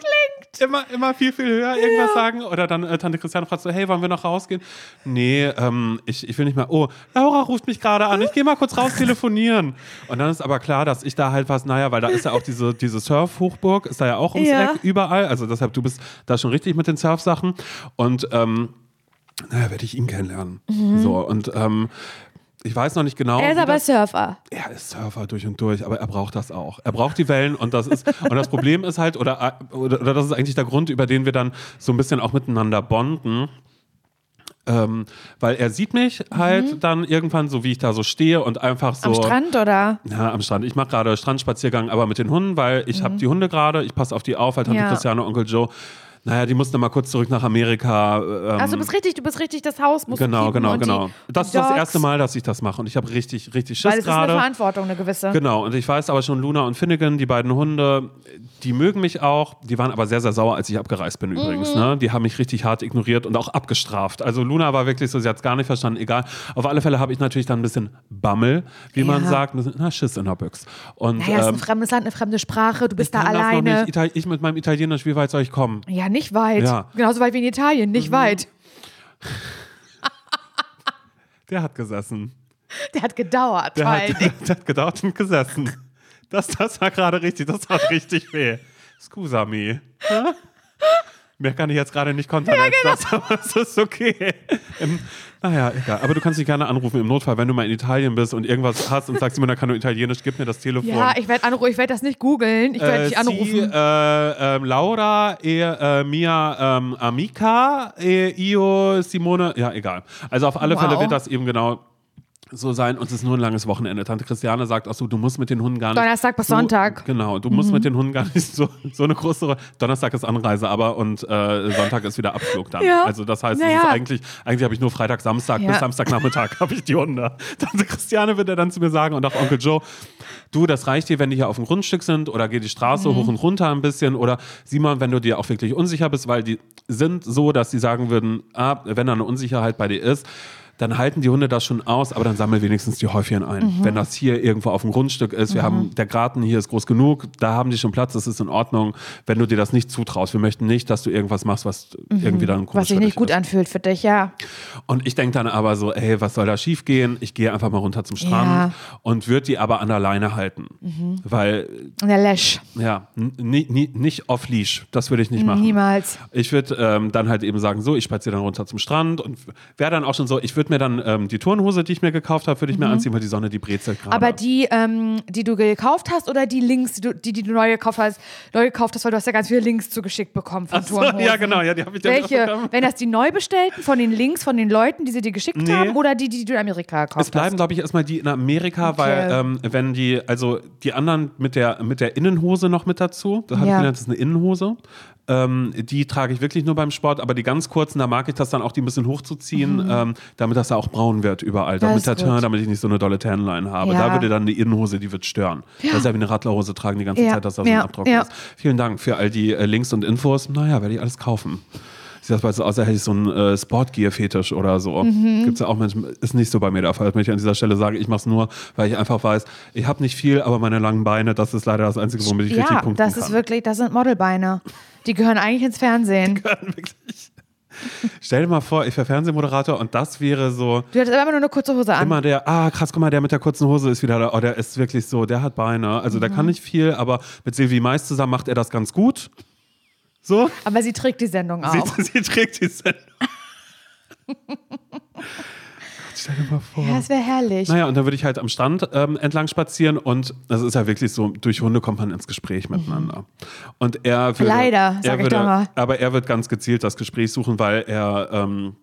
Immer, immer viel, viel höher irgendwas sagen. Oder dann äh, Tante Christiane fragt so, hey, wollen wir noch rausgehen? Nee, ähm, ich, ich will nicht mehr. Oh, Laura ruft mich gerade an. Ich gehe mal kurz raus telefonieren. Und dann ist aber klar, dass ich da halt was, naja, weil da ist ja auch diese, diese Surf-Hochburg, ist da ja auch ums Ja. Eck, überall. Also deshalb, du bist da schon richtig mit den Surf-Sachen. Und ähm, naja, werde ich ihn kennenlernen. So, und ähm, ich weiß noch nicht genau. Mhm. Er ist aber das- Surfer. er ist Surfer durch und durch, aber er braucht das auch. Er braucht die Wellen und das ist und das Problem ist halt oder oder, oder das ist eigentlich der Grund, über den wir dann so ein bisschen auch miteinander bonden. Ähm, weil er sieht mich halt dann irgendwann so, wie ich da so stehe und einfach so. Mhm. Am Strand oder? Ja, am Strand. Ich mache gerade Strandspaziergang, aber mit den Hunden, weil ich habe die Hunde gerade, ich passe auf die auf, Tante Ja. Christiane und Onkel Joe Naja, die mussten mal kurz zurück nach Amerika. Ähm, Also du bist richtig, du bist richtig das Haus musst du genau, genau, genau. Das ist das erste Mal, dass ich das mache und ich habe richtig, richtig Weil Schiss es ist eine gerade. Verantwortung, eine gewisse. Genau, und ich weiß aber schon, Luna und Finnegan, die beiden Hunde, die mögen mich auch. Die waren aber sehr, sehr sauer, als ich abgereist bin übrigens. Mhm. Ne? Die haben mich richtig hart ignoriert und auch abgestraft. Also Luna war wirklich so, sie hat es gar nicht verstanden. Egal. Auf alle Fälle habe ich natürlich dann ein bisschen Bammel, wie man Ja. sagt. Ein bisschen, na, Schiss in der Büchs. Und Naja, es ist ähm, ein fremdes Land, eine fremde Sprache, du bist da alleine. Ich mit meinem Italienisch, wie weit soll ich kommen? Ja, nicht weit. Ja. Mhm. Genauso weit wie in Italien, nicht weit. Der hat gesessen. Der hat gedauert, Der hat, der hat gedauert und gesessen. Das, das war gerade richtig, das tat richtig weh. Scusami. Ja? Mehr kann ich jetzt gerade nicht kontern als genau. das, aber es ist okay. Ähm, naja, egal. Aber du kannst dich gerne anrufen im Notfall, wenn du mal in Italien bist und irgendwas hast und sagst, Simona, kann du Italienisch, gib mir das Telefon. Ja, ich werde anrufen, ich werde das nicht googeln, ich werde Äh, dich anrufen. Sie, äh, ähm, Laura, e, äh, mia ähm, amica, e, io Simone, ja, egal. Also auf alle Wow. Fälle wird das eben genau so sein und es ist nur ein langes Wochenende. Tante Christiane sagt auch so, du musst mit den Hunden gar nicht. Donnerstag bis so, Sonntag. Mhm. Genau, du musst mit den Hunden gar nicht so, so eine große Rolle. Donnerstag ist Anreise, aber und äh, Sonntag ist wieder Abflug dann. Ja. Also das heißt, Naja. eigentlich, eigentlich habe ich nur Freitag, Samstag Ja. bis Samstagnachmittag habe ich die Hunde. Tante Christiane wird er dann zu mir sagen und auch Onkel Joe, du, das reicht dir, wenn die hier auf dem Grundstück sind oder geh die Straße Mhm. hoch und runter ein bisschen oder Simon, wenn du dir auch wirklich unsicher bist, weil die sind so, dass sie sagen würden, ah, wenn da eine Unsicherheit bei dir ist, dann halten die Hunde das schon aus, aber dann sammel wenigstens die Häufchen ein. Mhm. Wenn das hier irgendwo auf dem Grundstück ist, wir haben, der Garten hier ist groß genug, da haben die schon Platz, das ist in Ordnung. Wenn du dir das nicht zutraust, wir möchten nicht, dass du irgendwas machst, was irgendwie dann komisch Mhm. Was sich nicht gut ist. anfühlt für dich, ja. Und ich denke dann aber so, ey, was soll da schief gehen? Ich gehe einfach mal runter zum Strand Ja. und würde die aber an der Leine halten. Weil, Und der Lash. ja, nicht off-leash, das würde ich nicht machen. Niemals. Ich würde ähm, dann halt eben sagen, so, ich spaziere dann runter zum Strand und wäre dann auch schon so, ich würde mir dann ähm, die Turnhose, die ich mir gekauft habe, würde ich mir anziehen, weil die Sonne, die brezelt gerade. Mhm. Aber die, ähm, die du gekauft hast oder die Links, die, du- die, die du neu gekauft hast, neu gekauft hast, weil du hast ja ganz viele Links zugeschickt bekommen von Ach so, Turnhosen. ja, genau, ja, die habe ich Welche? bekommen. Wenn das die neu bestellten von den Links von den Leuten, die sie dir geschickt Nee. haben, oder die, die du in Amerika gekauft Es bleiben, hast? glaube ich, erstmal die in Amerika, weil ähm, wenn die, also die anderen mit der, mit der Innenhose noch mit dazu, das habe Ja. ich gelernt, das ist eine Innenhose. Ähm, die trage ich wirklich nur beim Sport, aber die ganz kurzen, da mag ich das dann auch, die ein bisschen hochzuziehen, ähm, damit das ja auch braun wird überall. Das Damit der. Turn, damit ich nicht so eine dolle Tanline habe. Ja. Da würde dann die Innenhose, die wird stören. Das ist ja wie eine Radlerhose tragen die ganze Ja. Zeit, dass da so ein Ja. Abdruck Ja. ist. Vielen Dank für all die äh, Links und Infos. Naja, werde ich alles kaufen. Sieht das bald so aus, als hätte ich so einen äh, Sportgear-Fetisch oder so. Mhm. Gibt's ja auch manchmal, ist nicht so bei mir der Fall. Das möchte ich an dieser Stelle sagen, ich mache es nur, weil ich einfach weiß, ich habe nicht viel, aber meine langen Beine, das ist leider das Einzige, womit ich richtig Ja, punkten das kann. ist wirklich, das sind Modelbeine. Die gehören eigentlich ins Fernsehen. wirklich. Stell dir mal vor, ich wäre Fernsehmoderator und das wäre so Du hattest aber immer nur eine kurze Hose an. immer der, ah krass, guck mal, der mit der kurzen Hose ist wieder da, oh, der ist wirklich so, der hat Beine. Also der Mhm. kann nicht viel, aber mit Silvi Mais zusammen macht er das ganz gut. So, Aber sie trägt die Sendung auch. sie, sie trägt die Sendung. Stell dir mal vor. ja, das wäre herrlich. Naja, und dann würde ich halt am Strand ähm, entlang spazieren und das ist ja wirklich so, durch Hunde kommt man ins Gespräch miteinander. Und er würde, Leider, sag er ich würde, doch mal. Aber er wird ganz gezielt das Gespräch suchen, weil er ähm,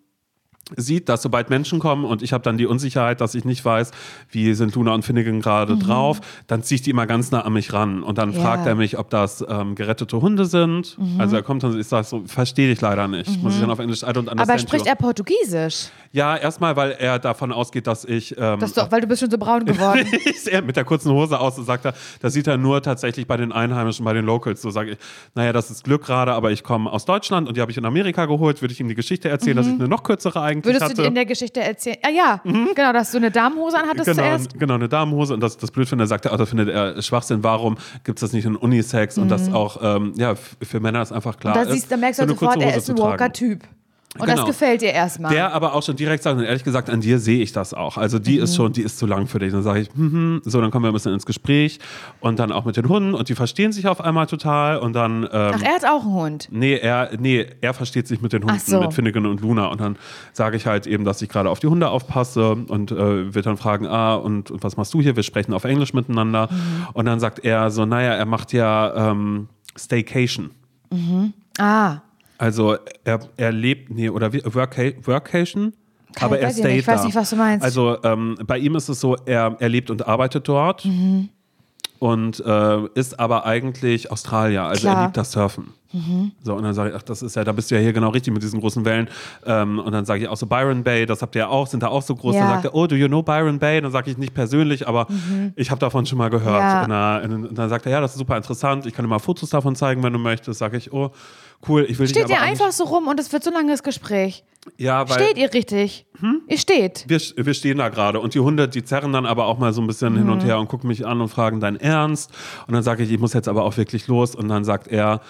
sieht, dass sobald Menschen kommen und ich habe dann die Unsicherheit, dass ich nicht weiß, wie sind Luna und Finnegan gerade drauf, dann ziehe ich die immer ganz nah an mich ran und dann Mhm. Ja. fragt er mich, ob das ähm, gerettete Hunde sind. Mhm. Also er kommt dann, ich sage so, verstehe dich leider nicht. Muss ich dann auf Englisch, I don't understand aber spricht er Portugiesisch? Ja, erstmal, weil er davon ausgeht, dass ich ähm, Das doch, weil du bist schon so braun geworden. ist er mit der kurzen Hose aus und sagt er, das sieht er nur tatsächlich bei den Einheimischen, bei den Locals. So sage ich, naja, das ist Glück gerade, aber ich komme aus Deutschland und die habe ich in Amerika geholt. Würde ich ihm die Geschichte erzählen, dass ich eine noch kürzere eigentlich Mhm. Würdest hatte. du dir in der Geschichte erzählen? Ah ja, genau, dass du eine Damenhose anhattest genau, zuerst. genau, eine Damenhose und das, das blöd finde, sagt er, oh, das findet er Schwachsinn. Warum gibt es das nicht in Unisex und das auch, ähm, ja, für Männer ist einfach klar. Mhm. Da ist, siehst, da merkst du so sofort, er ist ein. Walker-Typ. Und Genau. das gefällt dir erstmal. Der aber auch schon direkt sagt, und ehrlich gesagt, an dir sehe ich das auch. Also die Mhm. ist schon, die ist zu lang für dich. Dann sage ich, hm, hm, so, dann kommen wir ein bisschen ins Gespräch und dann auch mit den Hunden und die verstehen sich auf einmal total und dann. Ähm, Ach, er hat auch einen Hund. Nee, er, nee, er versteht sich mit den Hunden, so. mit Finnegan und Luna. Und dann sage ich halt eben, dass ich gerade auf die Hunde aufpasse und äh, wird dann fragen, ah, und, und was machst du hier? Wir sprechen auf Englisch miteinander. Mhm. Und dann sagt er so, naja, er macht ja ähm, Staycation. Ah, Also er, er lebt, nee, oder wie, Worka Workation? Keine- aber er ich nicht. Ich weiß nicht, was du meinst. Also ähm, bei ihm ist es so, er, er lebt und arbeitet dort. und äh, ist aber eigentlich Australier. Also Klar. er liebt das Surfen. So, und dann sage ich, ach, das ist ja, da bist du ja hier genau richtig mit diesen großen Wellen. Ähm, und dann sage ich auch so, Byron Bay, das habt ihr ja auch, sind da auch so groß. Ja. Dann sagt er, oh, do you know Byron Bay? Dann sage ich nicht persönlich, aber ich habe davon schon mal gehört. Ja. Und, dann, und dann sagt er, ja, das ist super interessant. Ich kann dir mal Fotos davon zeigen, wenn du möchtest. Sage ich, oh, cool. Ich will dich Steht aber ihr einfach so rum und es wird so ein langes Gespräch. ja, weil Steht ihr richtig? Hm? Ihr steht. wir, wir stehen da gerade und die Hunde, die zerren dann aber auch mal so ein bisschen hin Mhm. und her und gucken mich an und fragen dein Ernst. Und dann sage ich, ich muss jetzt aber auch wirklich los. Und dann sagt er,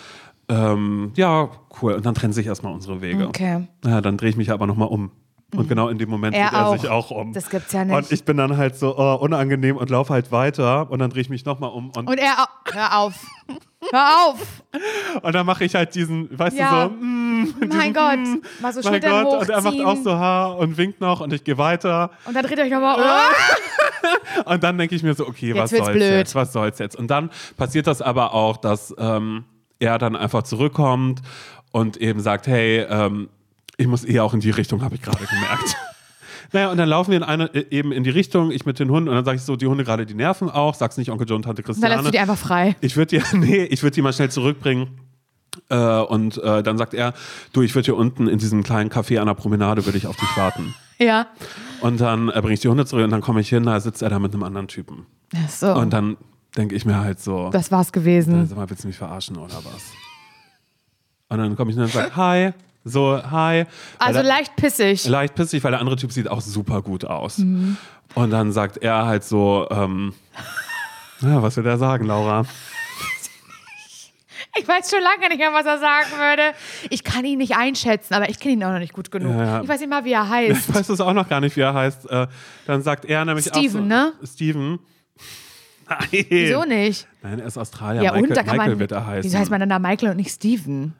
ähm, ja, cool. Und dann trennen sich erstmal unsere Wege. Okay. Ja, dann drehe ich mich aber nochmal um. Und genau in dem Moment Er dreht er auch. sich auch um. Das gibt's ja nicht. Und ich bin dann halt so oh, unangenehm und laufe halt weiter und dann drehe ich mich nochmal um und, Und er, au- hör auf. Hör auf. und dann mache ich halt diesen, weißt Ja. du, so, mm, Mein Gott. Mal so mein Schultern Gott, und er macht auch so Haar und winkt noch und ich gehe weiter. Und dann dreht ihr euch nochmal um. Und dann denke ich mir so, okay, was wird's soll's blöd. jetzt? Was soll's jetzt? Und dann passiert das aber auch, dass ähm, er dann einfach zurückkommt und eben sagt, hey, ähm, ich muss eher auch in die Richtung, habe ich gerade gemerkt. Naja, und dann laufen wir in eine, äh, eben in die Richtung, ich mit den Hunden, und dann sage ich so, die Hunde gerade, die nerven auch, sag's nicht Onkel John und Tante Dann lässt du Christiane. die einfach frei. Ich würde die, nee, ich würde die mal schnell zurückbringen. Äh, und äh, dann sagt er, du, ich würde hier unten in diesem kleinen Café an der Promenade, würde ich auf dich warten. Ja. Und dann äh, bringe ich die Hunde zurück und dann komme ich hin, da sitzt er da mit einem anderen Typen. Ach so. Und dann denke ich mir halt so, das war's gewesen. sag mal, willst du mich verarschen oder was? Und dann komme ich hin und sage, hi, so, hi. Also der- leicht pissig. leicht pissig, weil der andere Typ sieht auch super gut aus. Mhm. Und dann sagt er halt so, ähm, ja, was will er sagen, Laura? Ich weiß schon lange nicht mehr, was er sagen würde. Ich kann ihn nicht einschätzen, aber ich kenne ihn auch noch nicht gut genug. Ja, ja. Ich weiß nicht mal, wie er heißt. Ich weiß es auch noch gar nicht, wie er heißt. Äh, dann sagt er nämlich auch Steven, so, ne? Steven. Nein. Wieso nicht? Nein, er ist Australier. Ja, Michael, und da kann Michael man. wird er heißen. Wieso heißt man dann da Michael und nicht Steven?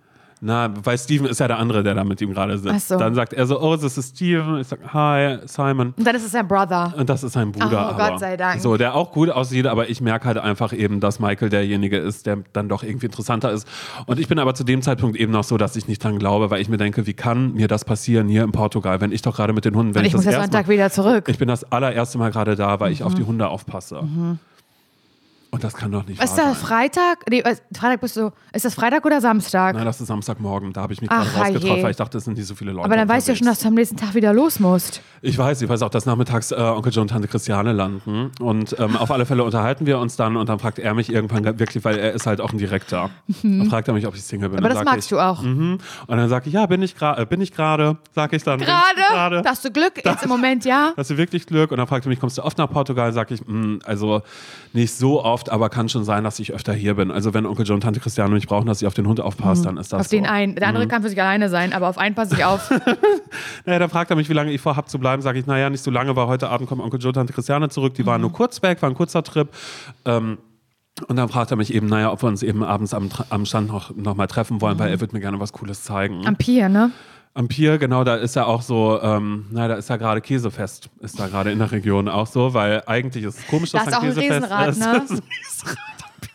Na, weil Steven ist ja der andere, der da mit ihm gerade sitzt. So. Dann sagt er so, oh, das ist Steven. Ich sag, hi, Simon. Und dann ist es sein Brother. Und das ist sein Bruder. Oh, aber. Gott sei Dank. So, der auch gut aussieht, aber ich merke halt einfach eben, dass Michael derjenige ist, der dann doch irgendwie interessanter ist. Und ich bin aber zu dem Zeitpunkt eben noch so, dass ich nicht dran glaube, weil ich mir denke, wie kann mir das passieren hier in Portugal, wenn ich doch gerade mit den Hunden, wenn Und ich muss das jetzt erste Sonntag wieder zurück. ich bin das allererste Mal gerade da, weil ich auf Mhm. die Hunde aufpasse. Und das kann doch nicht Ist wahr das sein. Freitag? Nee, Freitag bist du. Ist das Freitag oder Samstag? Nein, das ist Samstagmorgen. Da habe ich mich Ach, gerade rausgetraut, je. weil ich dachte, es sind nicht so viele Leute. Aber dann weißt du ja schon, dass unterwegs. du am nächsten Tag wieder los musst. Ich weiß, ich weiß auch, dass nachmittags äh, Onkel John und Tante Christiane landen. Und ähm, auf alle Fälle unterhalten wir uns dann und dann fragt er mich irgendwann wirklich, weil er ist halt auch ein Direktor. Dann fragt er mich, ob ich Single bin. Mhm. Aber das magst du auch. Mhm. Und dann sage ich, ja, bin ich gerade, äh, bin ich gerade, sag ich dann. bin ich Gerade? Gerade. Da hast du Glück. Jetzt im Moment ja. Hast du wirklich Glück? Und dann fragt er mich, kommst du oft nach Portugal? Sag ich, "Mm, also nicht so oft, aber kann schon sein, dass ich öfter hier bin. Also wenn Onkel John und Tante Christiane mich brauchen, dass ich auf den Hund aufpasse, dann ist das Mhm. Auf den so. einen. Der Mhm. andere kann für sich alleine sein, aber auf einen passe ich auf. Naja, dann fragt er mich, wie lange ich vorhab zu bleiben. Sage ich, naja, nicht so lange, weil heute Abend kommt Onkel Joe und Tante Christiane zurück. Die waren Mhm. nur kurz weg, war ein kurzer Trip. Ähm, und dann fragt er mich eben, naja, ob wir uns eben abends am, am Stand noch, noch mal treffen wollen, weil er wird mir gerne was Cooles zeigen. Mhm. Am Pier, ne? Am Pier, genau, da ist ja auch so, ähm, naja, da ist ja gerade Käsefest, ist da gerade in der Region auch so, weil eigentlich ist es komisch, dass Da ist auch ein Käsefest Riesenrad, ist. ne? Das ist ein Riesenrad am Pier.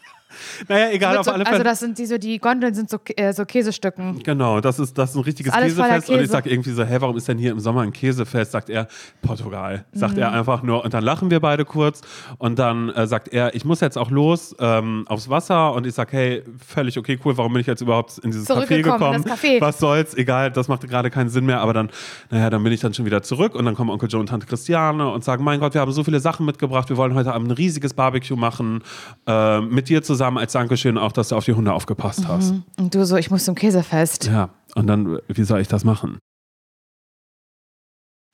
Naja, egal, auf so, alle Fälle. also das sind die so, die Gondeln sind so, äh, so Käsestücken. Genau, das ist, das ist ein richtiges Ist Käsefest. Und ich Käse. sage irgendwie so, hä, warum ist denn hier im Sommer ein Käsefest? Sagt er, Portugal. Sagt Mhm. er einfach nur. Und dann lachen wir beide kurz. Und dann äh, sagt er, ich muss jetzt auch los ähm, aufs Wasser. Und ich sage, hey, völlig okay, cool, warum bin ich jetzt überhaupt in dieses Café gekommen? Café. Was soll's, egal, das macht gerade keinen Sinn mehr. Aber dann, naja, dann bin ich dann schon wieder zurück. Und dann kommen Onkel Joe und Tante Christiane und sagen, mein Gott, wir haben so viele Sachen mitgebracht. Wir wollen heute Abend ein riesiges Barbecue machen. Äh, mit dir zusammen als Dankeschön auch, dass du auf die Hunde aufgepasst hast. Und du so, ich muss zum Käsefest. Ja, und dann, wie soll ich das machen?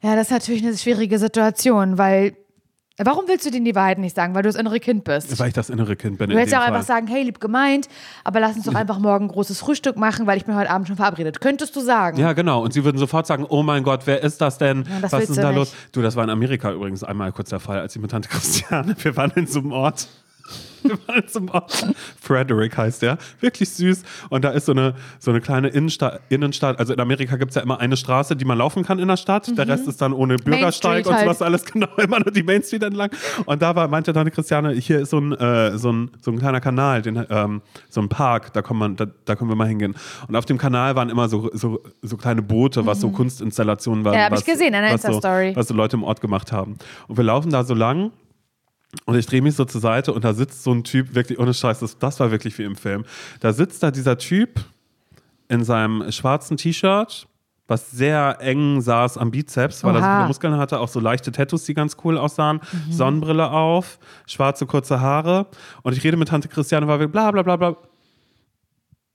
Ja, das ist natürlich eine schwierige Situation, weil. Warum willst du denen die Wahrheit nicht sagen? Weil du das innere Kind bist. Weil ich das innere Kind bin. Du hättest ja auch Fall. einfach sagen, hey, lieb gemeint, aber lass uns doch einfach morgen ein großes Frühstück machen, weil ich bin heute Abend schon verabredet. Könntest du sagen? Ja, genau. Und sie würden sofort sagen, oh mein Gott, wer ist das denn? Ja, das Was ist du da nicht. los? Du, das war in Amerika übrigens einmal kurz der Fall, als ich mit Tante Christiane, wir waren in so einem Ort. Wir waren. Frederick heißt der. Wirklich süß. Und da ist so eine, so eine kleine Innenstadt, Innenstadt. Also in Amerika gibt es ja immer eine Straße, die man laufen kann in der Stadt. Der Rest ist dann ohne Bürgersteig und halt. sowas alles genau. Immer nur die Main Street entlang. Und da war, meinte Tante Christiane, hier ist so ein, äh, so ein, so ein kleiner Kanal, den, ähm, so ein Park, da, kann man, da, da können wir mal hingehen. Und auf dem Kanal waren immer so, so, so kleine Boote, was so Kunstinstallationen waren. Mhm. Ja, hab ich gesehen in der was so, Insta-Story. Was so Leute im Ort gemacht haben. Und wir laufen da so lang Und ich drehe mich so zur Seite und da sitzt so ein Typ, wirklich ohne Scheiß, das, das war wirklich wie im Film. Da sitzt da dieser Typ in seinem schwarzen T-Shirt, was sehr eng saß am Bizeps, weil er so Oha. viele Muskeln hatte, auch so leichte Tattoos, die ganz cool aussahen, Sonnenbrille auf, schwarze kurze Haare. Und ich rede mit Tante Christiane, weil wir bla bla bla bla.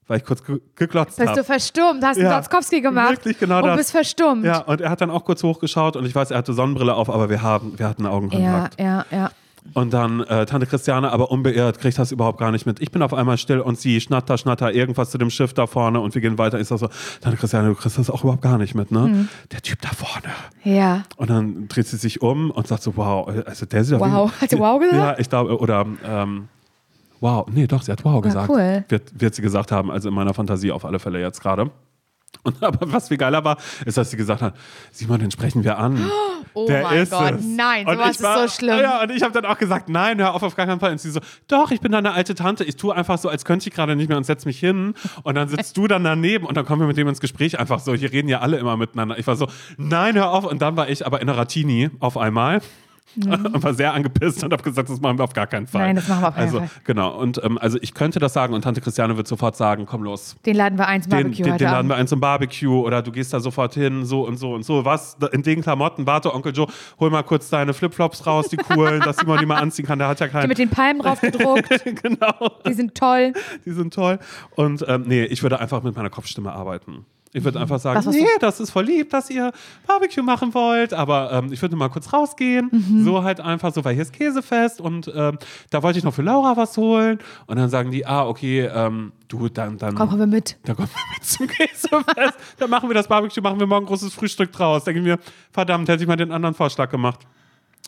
Weil ich kurz ge geglotzt Bist habe. du verstummt, hast Ja, einen Dotzkowski gemacht wirklich genau und das. bist verstummt. Ja, und er hat dann auch kurz hochgeschaut und ich weiß, er hatte Sonnenbrille auf, aber wir, haben, wir hatten ja, Augenkontakt. ja. ja. Und dann äh, Tante Christiane, aber unbeirrt, kriegt das überhaupt gar nicht mit. Ich bin auf einmal still und sie schnatter, schnatter, irgendwas zu dem Schiff da vorne und wir gehen weiter. Ich sag so, Tante Christiane, du kriegst das auch überhaupt gar nicht mit, ne? Mhm. Der Typ da vorne. Ja. Und dann dreht sie sich um und sagt so, wow, also der sieht Wow. wie, Hat sie wow gesagt? Ja, ich glaube, oder ähm, wow, nee, doch, sie hat wow gesagt. cool. Wird, wird sie gesagt haben, also in meiner Fantasie auf alle Fälle jetzt gerade. Und aber was viel geiler war, ist, dass sie gesagt hat, Simon, den sprechen wir an. Oh Der mein ist Gott, es. nein, Und sowas ich war- ist so schlimm. Ja, und ich habe dann auch gesagt, nein, hör auf, auf gar keinen Fall. Und sie so, doch, ich bin deine alte Tante. Ich tue einfach so, als könnte ich gerade nicht mehr und setz mich hin. Und dann sitzt du dann daneben und dann kommen wir mit dem ins Gespräch einfach so. Hier reden ja alle immer miteinander. Ich war so, nein, hör auf. Und dann war ich aber in Ratini auf einmal. Und war sehr angepisst und habe gesagt, das machen wir auf gar keinen Fall. Mhm. Nein, das machen wir auf keinen also, Fall. Genau. Und ähm, also ich könnte das sagen und Tante Christiane wird sofort sagen, komm los, Den laden wir eins den, Barbecue den, heute den laden wir Abend. ein zum Barbecue oder du gehst da sofort hin, so und so und so. Was? In den Klamotten, warte, Onkel Joe, hol mal kurz deine Flipflops raus, die coolen, dass Simon die mal anziehen kann. Der hat ja Die keinen. mit den Palmen drauf gedruckt, genau, die sind toll. die sind toll. Und ähm, nee, ich würde einfach mit meiner Kopfstimme arbeiten. Ich würde einfach sagen, nee, du- das ist voll lieb, dass ihr Barbecue machen wollt, aber ähm, ich würde mal kurz rausgehen. Mhm. So halt einfach so, weil hier ist Käsefest und ähm, da wollte ich noch für Laura was holen. Und dann sagen die, ah, okay, ähm, du, dann, dann. Komm, kommen wir mit. Dann kommen wir mit zum Käsefest. dann machen wir das Barbecue, machen wir morgen ein großes Frühstück draus. Denke ich mir, verdammt, hätte ich mal den anderen Vorschlag gemacht.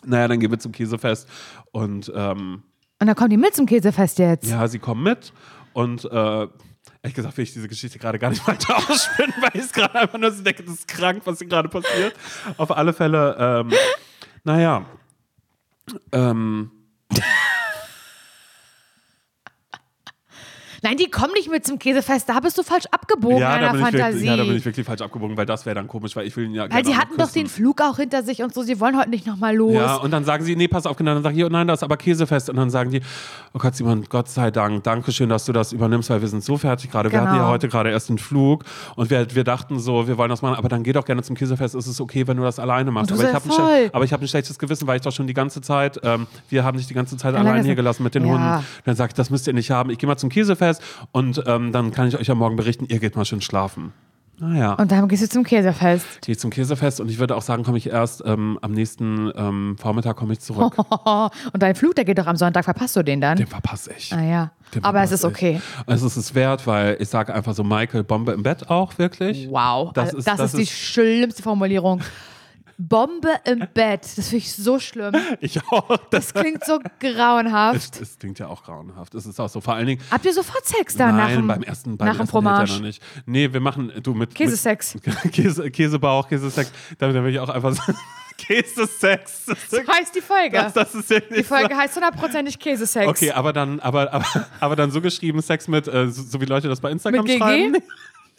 Naja, dann gehen wir zum Käsefest. Und ähm, Und dann kommen die mit zum Käsefest jetzt. ja, sie kommen mit. Und äh, ehrlich gesagt will ich diese Geschichte gerade gar nicht weiter ausspinnen, weil ich es gerade einfach nur so denke, das ist krank, was hier gerade passiert. Auf alle Fälle, ähm, naja. Ähm, Nein, die kommen nicht mit zum Käsefest. Da bist du falsch abgebogen ja, in da deiner bin ich Fantasie. wirklich, ja, da bin ich wirklich falsch abgebogen, weil das wäre dann komisch, weil ich will ihn ja Weil sie hatten doch den Flug auch hinter sich und so. Sie wollen heute nicht nochmal los. Ja, und dann sagen sie, nee, pass auf, genau. Dann sage ich, oh nein, das ist aber Käsefest. Und dann sagen die, oh Gott, Simon, Gott sei Dank, danke schön, dass du das übernimmst, weil wir sind so fertig gerade. Wir Genau. hatten ja heute gerade erst einen Flug und wir, wir dachten so, wir wollen das machen, aber dann geh doch gerne zum Käsefest. Es ist okay, wenn du das alleine machst. Und du Aber ich, ein, aber ich habe ein schlechtes Gewissen, weil ich doch schon die ganze Zeit, ähm, wir haben dich die ganze Zeit allein hier gelassen mit den Ja. Hunden. Dann sagt, das müsst ihr nicht haben. Ich gehe mal zum Käsefest und ähm, dann kann ich euch ja morgen berichten, ihr geht mal schön schlafen. Naja. Und dann gehst du zum Käsefest. Gehe zum Käsefest und ich würde auch sagen, komme ich erst ähm, am nächsten ähm, Vormittag komme ich zurück. und dein Flug, der geht doch am Sonntag. Verpasst du den dann? Den verpasse ich. ah ja. Den Aber es ist okay. Ich. Also es ist wert, weil ich sage einfach so, Michael, Bombe im Bett auch, wirklich. Wow. Das Also, ist- das, das ist die ist- schlimmste Formulierung. Bombe im Bett. Das finde ich so schlimm. Ich auch. Das klingt so grauenhaft. es klingt ja auch grauenhaft. Es ist auch so, vor allen Dingen, Habt ihr sofort Sex dann nach nein, dem, beim ersten, beim nach dem ja Fromage? noch nicht. Nee, wir machen, du mit... Käsesex. Mit, Käse, Käsebauch, Käsesex. Da, da will ich auch einfach sagen, Käsesex. Das, So heißt die Folge. das, das ist wirklich die Folge heißt hundertprozentig Käsesex. Okay, aber dann, aber, aber, aber dann so geschrieben, Sex mit, äh, so, so wie Leute das bei Instagram Mit GG? schreiben.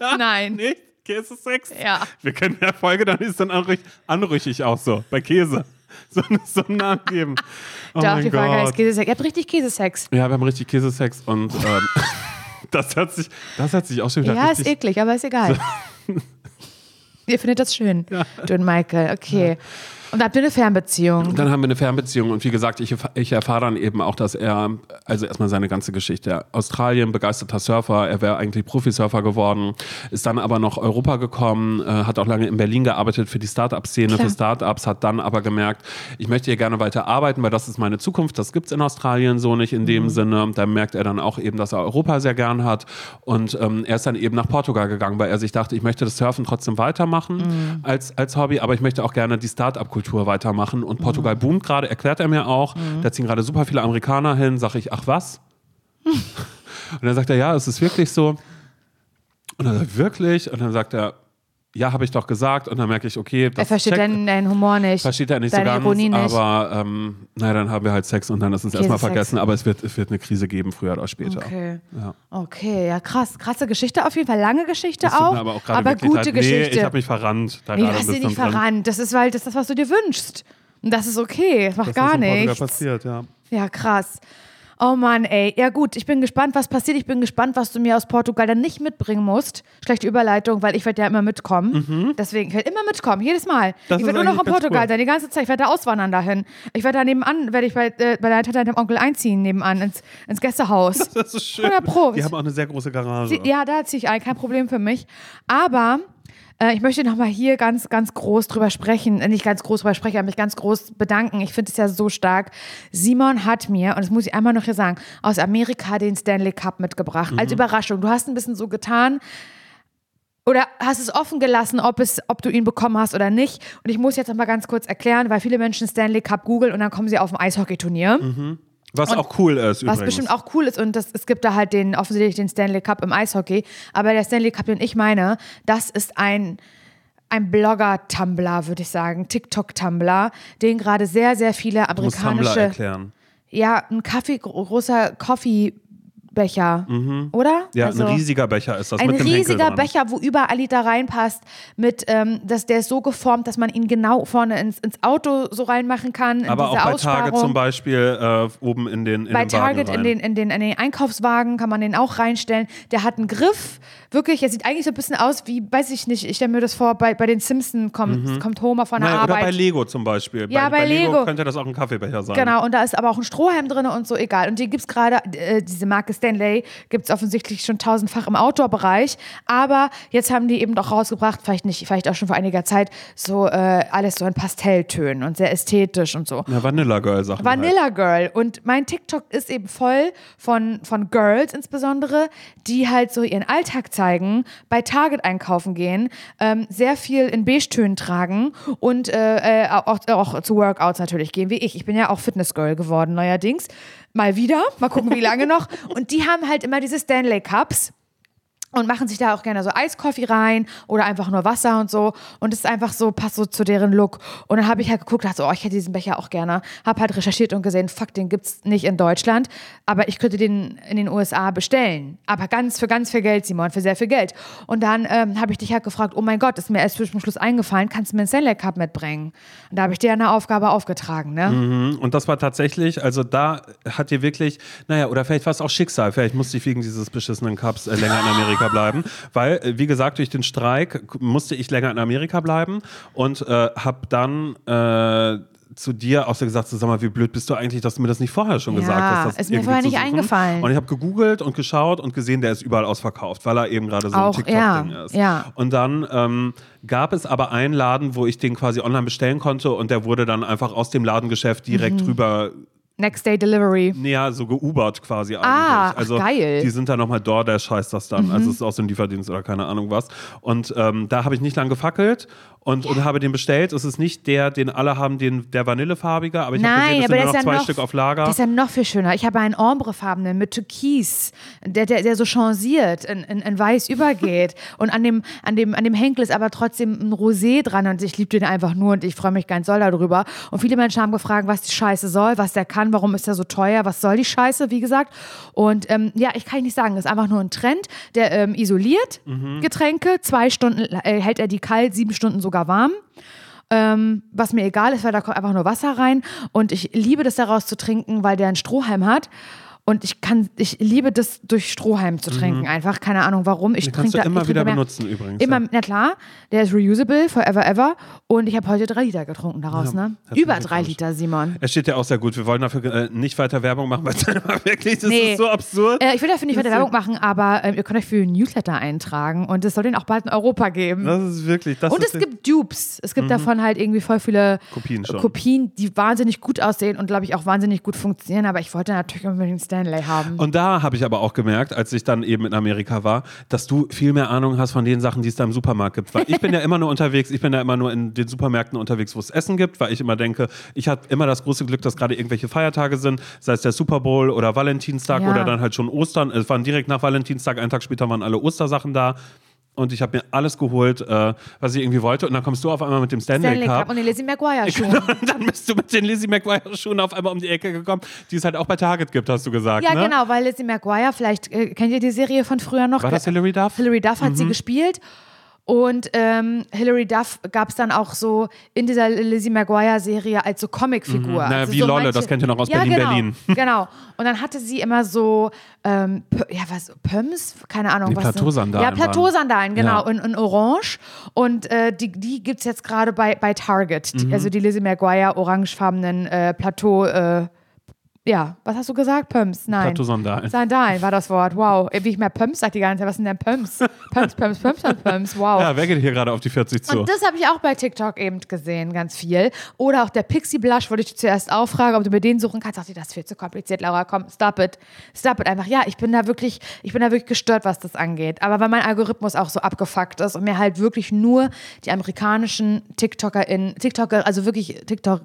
Ja, Nein. Nicht? Käsesex? Ja. Wir können in der Folge, dann ist dann anrüch, anrüchig auch so, bei Käse. So, so einen Namen geben. Oh Doch, die Folge heißt. Käsesex. Ihr habt richtig Käsesex. Ja, wir haben richtig Käsesex und ähm, das, hört sich, das hört sich auch schon wieder Ja, ist eklig, aber ist egal. Ihr findet das schön, du und Michael. Okay. Und habt ihr eine Fernbeziehung? Dann haben wir eine Fernbeziehung und wie gesagt, ich, ich erfahre dann eben auch, dass er, also erstmal seine ganze Geschichte, Australien, begeisterter Surfer, er wäre eigentlich Profisurfer geworden, ist dann aber nach Europa gekommen, äh, hat auch lange in Berlin gearbeitet für die Start-up-Szene, für Startups, hat dann aber gemerkt, ich möchte hier gerne weiter arbeiten, weil das ist meine Zukunft, das gibt's in Australien so nicht in Mhm. dem Sinne. Da merkt er dann auch eben, dass er Europa sehr gern hat und ähm, er ist dann eben nach Portugal gegangen, weil er sich dachte, ich möchte das Surfen trotzdem weitermachen Mhm. als, als Hobby, aber ich möchte auch gerne die Start-up-Kultur weitermachen und Mhm. Portugal boomt gerade, erklärt er mir auch, da ziehen gerade super viele Amerikaner hin, sag ich, ach was? und dann sagt er, ja, es ist wirklich so. Und dann sagt er, wirklich? Und dann sagt er, ja, habe ich doch gesagt. Und dann merke ich, okay, das er versteht checkt- deinen, deinen Humor nicht. Versteht er nicht deine so ganz, Ironie nicht. aber ähm, naja, dann haben wir halt Sex und dann ist es erstmal Käsesex. vergessen, aber es wird, es wird eine Krise geben, früher oder später. Okay. Ja. Okay, ja krass. Krasse Geschichte auf jeden Fall. Lange Geschichte Das auch. aber auch aber gute leid. Geschichte. Nee, ich habe mich verrannt. Da nee, du hast dich nicht verrannt. Das ist, weil das ist das, was du dir wünschst. Und das ist okay. Das macht Das gar nichts. passiert, ja. Ja, krass. Oh Mann, ey. Ja gut, ich bin gespannt, was passiert. Ich bin gespannt, was du mir aus Portugal dann nicht mitbringen musst. Schlechte Überleitung, weil ich werde ja immer mitkommen. Deswegen, ich werde immer mitkommen, jedes Mal. Mhm. Das ich werde nur noch in Portugal cool. sein, die ganze Zeit. Ich werde da auswandern dahin. Ich werde da nebenan, werde ich bei, äh, bei deiner Tante und deinem Onkel einziehen, nebenan, ins, ins Gästehaus. Das ist schön. 100 Pro. Die haben auch eine sehr große Garage. Sie- Ja, da ziehe ich ein, kein Problem für mich. Aber äh, ich möchte nochmal hier ganz, ganz groß drüber sprechen, äh, nicht ganz groß drüber sprechen, aber mich ganz groß bedanken. Ich finde es ja so stark. Simon hat mir, und das muss ich einmal noch hier sagen, aus Amerika den Stanley Cup mitgebracht. Als Überraschung. Du hast ein bisschen so getan, oder hast es offen gelassen, ob, es, ob du ihn bekommen hast oder nicht. Und ich muss jetzt noch mal ganz kurz erklären, weil viele Menschen Stanley Cup googeln und dann kommen sie auf ein Eishockeyturnier. Was auch cool ist Was übrigens. bestimmt auch cool ist und das, es gibt da halt den offensichtlich den Stanley Cup im Eishockey, aber der Stanley Cup, den ich meine, das ist ein ein Blogger-Tumblr, würde ich sagen, TikTok-Tumblr, den gerade sehr, sehr viele du musst Tumblr amerikanische, erklären. ja, ein Kaffee, großer Coffee-Becher, oder? Mhm. Ja, Also- ein riesiger Becher ist das ein riesiger. Becher, wo überall Liter reinpasst, mit, ähm, dass der ist so geformt, dass man ihn genau vorne ins, ins Auto so reinmachen kann. Aber auch bei. Target zum Beispiel äh, oben in den in Bei den Target in den, in, den, in den Einkaufswagen kann man den auch reinstellen. Der hat einen Griff. Wirklich, er sieht eigentlich so ein bisschen aus wie, weiß ich nicht, ich stelle mir das vor, bei, bei den Simpsons kommt, kommt Homer von der oder Arbeit. bei Lego zum Beispiel. Ja, bei Lego. Lego. könnte das auch ein Kaffeebecher sein. Genau, und da ist aber auch ein Strohhalm drin und so, egal. Und die gibt es gerade, äh, diese Marke Stanley, gibt es offensichtlich schon tausendfach im Outdoor-Bereich. Aber jetzt haben die eben doch rausgebracht, vielleicht nicht, vielleicht auch schon vor einiger Zeit, so äh, alles so in Pastelltönen und sehr ästhetisch und so. Ja, Vanilla Girl Sachen. Halt. Vanilla Girl. Und mein TikTok ist eben voll von, von Girls insbesondere, die halt so ihren Alltag zeigen, bei Target einkaufen gehen, ähm, sehr viel in Beige-Tönen tragen und äh, äh, auch, auch zu Workouts natürlich gehen, wie ich. Ich bin ja auch Fitness-Girl geworden neuerdings. Mal wieder, mal gucken, wie lange noch. Und die haben halt immer diese Stanley Cups und machen sich da auch gerne so Eiskoffee rein oder einfach nur Wasser und so. Und es ist einfach so, passt so zu deren Look. Und dann habe ich halt geguckt, dachte so, oh, ich hätte diesen Becher auch gerne. Habe halt recherchiert und gesehen, fuck, den gibt's nicht in Deutschland. Aber ich könnte den in den USA bestellen. Aber ganz für ganz viel Geld, Simon, für sehr viel Geld. Und dann ähm, habe ich dich halt gefragt, oh mein Gott, ist mir erst zum Schluss eingefallen, kannst du mir einen Stanley Cup mitbringen? Und da habe ich dir eine Aufgabe aufgetragen, ne? Mhm. Und das war tatsächlich, also da hat dir wirklich, naja, oder vielleicht war es auch Schicksal, vielleicht musste ich wegen dieses beschissenen Cups äh, länger in Amerika bleiben, weil, äh, wie gesagt, durch den Streik musste ich länger in Amerika bleiben und äh, habe dann äh, zu dir auch so gesagt, so, sag mal, wie blöd bist du eigentlich, dass du mir das nicht vorher schon Ja, gesagt hast. Das ist mir vorher nicht eingefallen. Und ich habe gegoogelt und geschaut und gesehen, der ist überall ausverkauft, weil er eben gerade so Auch, ein TikTok-Ding ja, ist. ja. Und dann ähm, gab es aber einen Laden, wo ich den quasi online bestellen konnte und der wurde dann einfach aus dem Ladengeschäft direkt Mhm. rüber Next Day Delivery. näher so geubert quasi eigentlich. Ah, also geil. Mhm. die sind da nochmal DoorDash heißt das dann. Also es ist auch so ein Lieferdienst oder keine Ahnung was. Und ähm, da habe ich nicht lang gefackelt und, und habe den bestellt. Es ist nicht der, den alle haben, den, der vanillefarbige, aber ich habe gesehen, es sind nur noch ja zwei noch, Stück auf Lager. Der ist ja noch viel schöner. Ich habe einen ombrefarbenen mit Türkis, der, der, der so changiert, in, in, in weiß übergeht. und an dem, an, dem, an dem Henkel ist aber trotzdem ein Rosé dran und ich liebe den einfach nur und ich freue mich ganz doll darüber. Und viele Menschen haben gefragt, was die Scheiße soll, was der kann, warum ist der so teuer, was soll die Scheiße, wie gesagt. Und ähm, ja, ich kann nicht sagen, das ist einfach nur ein Trend, der ähm, isoliert Getränke. Zwei Stunden äh, hält er die kalt, sieben Stunden sogar warm. Ähm, was mir egal ist, weil da kommt einfach nur Wasser rein. Und ich liebe das daraus zu trinken, weil der einen Strohhalm hat. Und ich kann, ich liebe das durch Strohhalm zu trinken. Einfach, keine Ahnung warum. Ich Den kannst trinke du da- immer ich wieder benutzen übrigens. Immer, ja. na klar, der ist reusable, forever ever. Und ich habe heute drei Liter getrunken daraus, ne? herzlichen Über drei. Liter, Simon. Es steht ja auch sehr gut. Wir wollen dafür äh, nicht weiter Werbung machen, weil es wirklich, das Nee. ist so absurd. Äh, ich will dafür nicht weiter Werbung machen, aber ähm, ihr könnt euch für ein Newsletter eintragen und es soll den auch bald in Europa geben. Das ist wirklich, das Und ist es gibt Dupes. Es gibt davon halt irgendwie voll viele Kopien schon. Kopien, die wahnsinnig gut aussehen und glaube ich auch wahnsinnig gut funktionieren. Aber ich wollte natürlich unbedingt Stanley haben. Und da habe ich aber auch gemerkt, als ich dann eben in Amerika war, dass du viel mehr Ahnung hast von den Sachen, die es da im Supermarkt gibt. Weil ich bin ja immer nur unterwegs, ich bin ja immer nur in den Supermärkten unterwegs, wo es Essen gibt, weil ich immer denke, ich habe immer das große Glück, dass gerade irgendwelche Feiertage sind, sei es der Super Bowl oder Valentinstag Ja. oder dann halt schon Ostern. Es waren direkt nach Valentinstag, einen Tag später waren alle Ostersachen da. Und ich habe mir alles geholt, äh, was ich irgendwie wollte. Und dann kommst du auf einmal mit dem Stanley, Stanley Cup und den Lizzie McGuire Schuhen. Genau, und dann bist du mit den Lizzie McGuire Schuhen auf einmal um die Ecke gekommen, die es halt auch bei Target gibt, hast du gesagt. Ja, ne? genau, weil Lizzie McGuire, vielleicht äh, kennt ihr die Serie von früher noch? War das Hilary Duff? Hilary Duff hat sie gespielt. Und ähm, Hilary Duff gab es dann auch so in dieser Lizzie McGuire-Serie als so Comicfigur. Mhm. Naja, also wie so Lolle, manche- das kennt ihr noch aus ja, Berlin, genau, Berlin. Genau. Und dann hatte sie immer so, ähm, ja, was, Pumps? Keine Ahnung. Was Plateausandalen Ja, Plateausandalen, genau, Ja. in, in Orange. Und äh, die, die gibt es jetzt gerade bei, bei Target. Mhm. Die, also die Lizzie McGuire orangefarbenen äh, Plateau. Äh, ja, was hast du gesagt? Pumps? Nein. Plateausandalen. Sandalen war das Wort. Wow. Wie ich mehr Pumps sag die ganze Zeit. Was sind denn Pumps? Pumps, Pumps, Pumps, Pumps, Pumps. Wow. Ja, wer geht hier gerade auf die 40 zu? Und das habe ich auch bei TikTok eben gesehen, ganz viel. Oder auch der Pixie Blush, wollte ich dich zuerst auch fragen, ob du mir den suchen kannst. Ach, das ist viel zu kompliziert, Laura. Komm, stop it. Stop it einfach. Ja, ich bin da wirklich, ich bin da wirklich gestört, was das angeht. Aber weil mein Algorithmus auch so abgefuckt ist und mir halt wirklich nur die amerikanischen TikTokerInnen, TikToker, also wirklich TikTok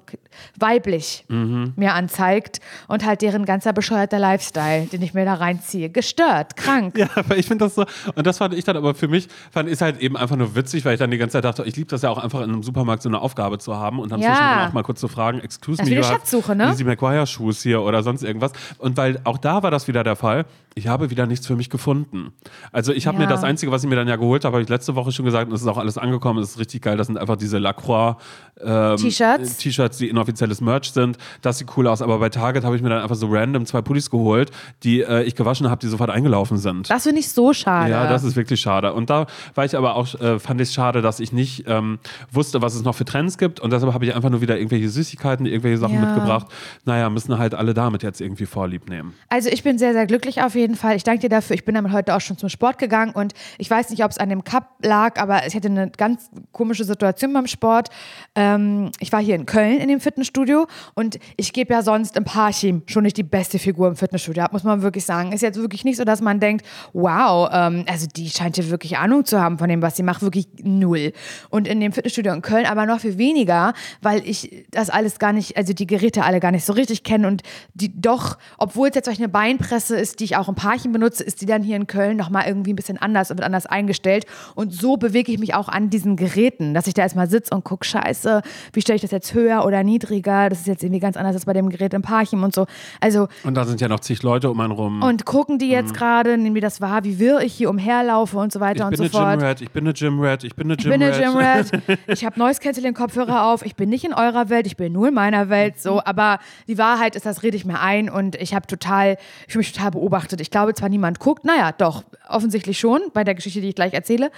weiblich mir anzeigt und halt deren ganzer bescheuerter Lifestyle, den ich mir da reinziehe. Gestört, krank. Ja, aber ich finde das so, und das fand ich dann aber für mich, fand ich halt eben einfach nur witzig, weil ich dann die ganze Zeit dachte, ich liebe das ja auch einfach in einem Supermarkt so eine Aufgabe zu haben und dann Ja. zwischendurch auch mal kurz zu fragen, excuse Das ist me, wie eine have Schatzsuche, ne? Lizzie McGuire Shoes hier oder sonst irgendwas. Und weil auch da war das wieder der Fall, ich habe wieder nichts für mich gefunden. Also ich habe Ja. mir das Einzige, was ich mir dann ja geholt habe, habe ich letzte Woche schon gesagt, und es ist auch alles angekommen, es ist richtig geil, das sind einfach diese Lacroix ähm, T-Shirts? T-Shirts, die inoffizielles Merch sind. Das sieht cool aus, aber bei Target habe ich mir dann einfach so random zwei Pullis geholt, die äh, ich gewaschen habe, die sofort eingelaufen sind. Das finde ich so schade. Ja, das ist wirklich schade. Und da war ich aber auch, äh, fand ich es schade, dass ich nicht ähm, wusste, was es noch für Trends gibt. Und deshalb habe ich einfach nur wieder irgendwelche Süßigkeiten, irgendwelche Sachen Ja. mitgebracht. Naja, müssen halt alle damit jetzt irgendwie vorlieb nehmen. Also ich bin sehr, sehr glücklich auf jeden Fall. Ich danke dir dafür. Ich bin damit heute auch schon zum Sport gegangen und ich weiß nicht, ob es an dem Cup lag, aber ich hatte eine ganz komische Situation beim Sport. Ähm, ich war hier in Köln in dem Fitnessstudio und ich gebe ja sonst im Parchim schon nicht die beste Figur im Fitnessstudio ab, muss man wirklich sagen. Ist jetzt wirklich nicht so, dass man denkt, wow, ähm, also die scheint ja wirklich Ahnung zu haben von dem, was sie macht, wirklich null. Und in dem Fitnessstudio in Köln aber noch viel weniger, weil ich das alles gar nicht, also die Geräte alle gar nicht so richtig kenne und die doch, obwohl es jetzt vielleicht eine Beinpresse ist, die ich auch im Parchen benutze, ist die dann hier in Köln nochmal irgendwie ein bisschen anders und wird anders eingestellt. Und so bewege ich mich auch an diesen Geräten, dass ich da erstmal sitze und gucke, scheiße, wie stelle ich das jetzt höher oder niedriger? Das ist jetzt irgendwie ganz anders als bei dem Gerät im Parchen und so. Also Und da sind ja noch zig Leute um einen rum. und gucken die jetzt gerade, nehmen die das wahr, wie wirr ich hier umherlaufe und so ich weiter bin und eine so fort. Gym Rat, ich bin eine Gym Rat, ich bin eine Ich Gym bin eine Rat. Gym Rat. Ich habe Noise Canceling Kopfhörer auf. Ich bin nicht in eurer Welt, ich bin nur in meiner Welt. So, aber die Wahrheit ist, das rede ich mir ein und ich habe total, ich fühle mich total beobachtet. Ich glaube zwar niemand guckt, naja, doch offensichtlich schon bei der Geschichte, die ich gleich erzähle.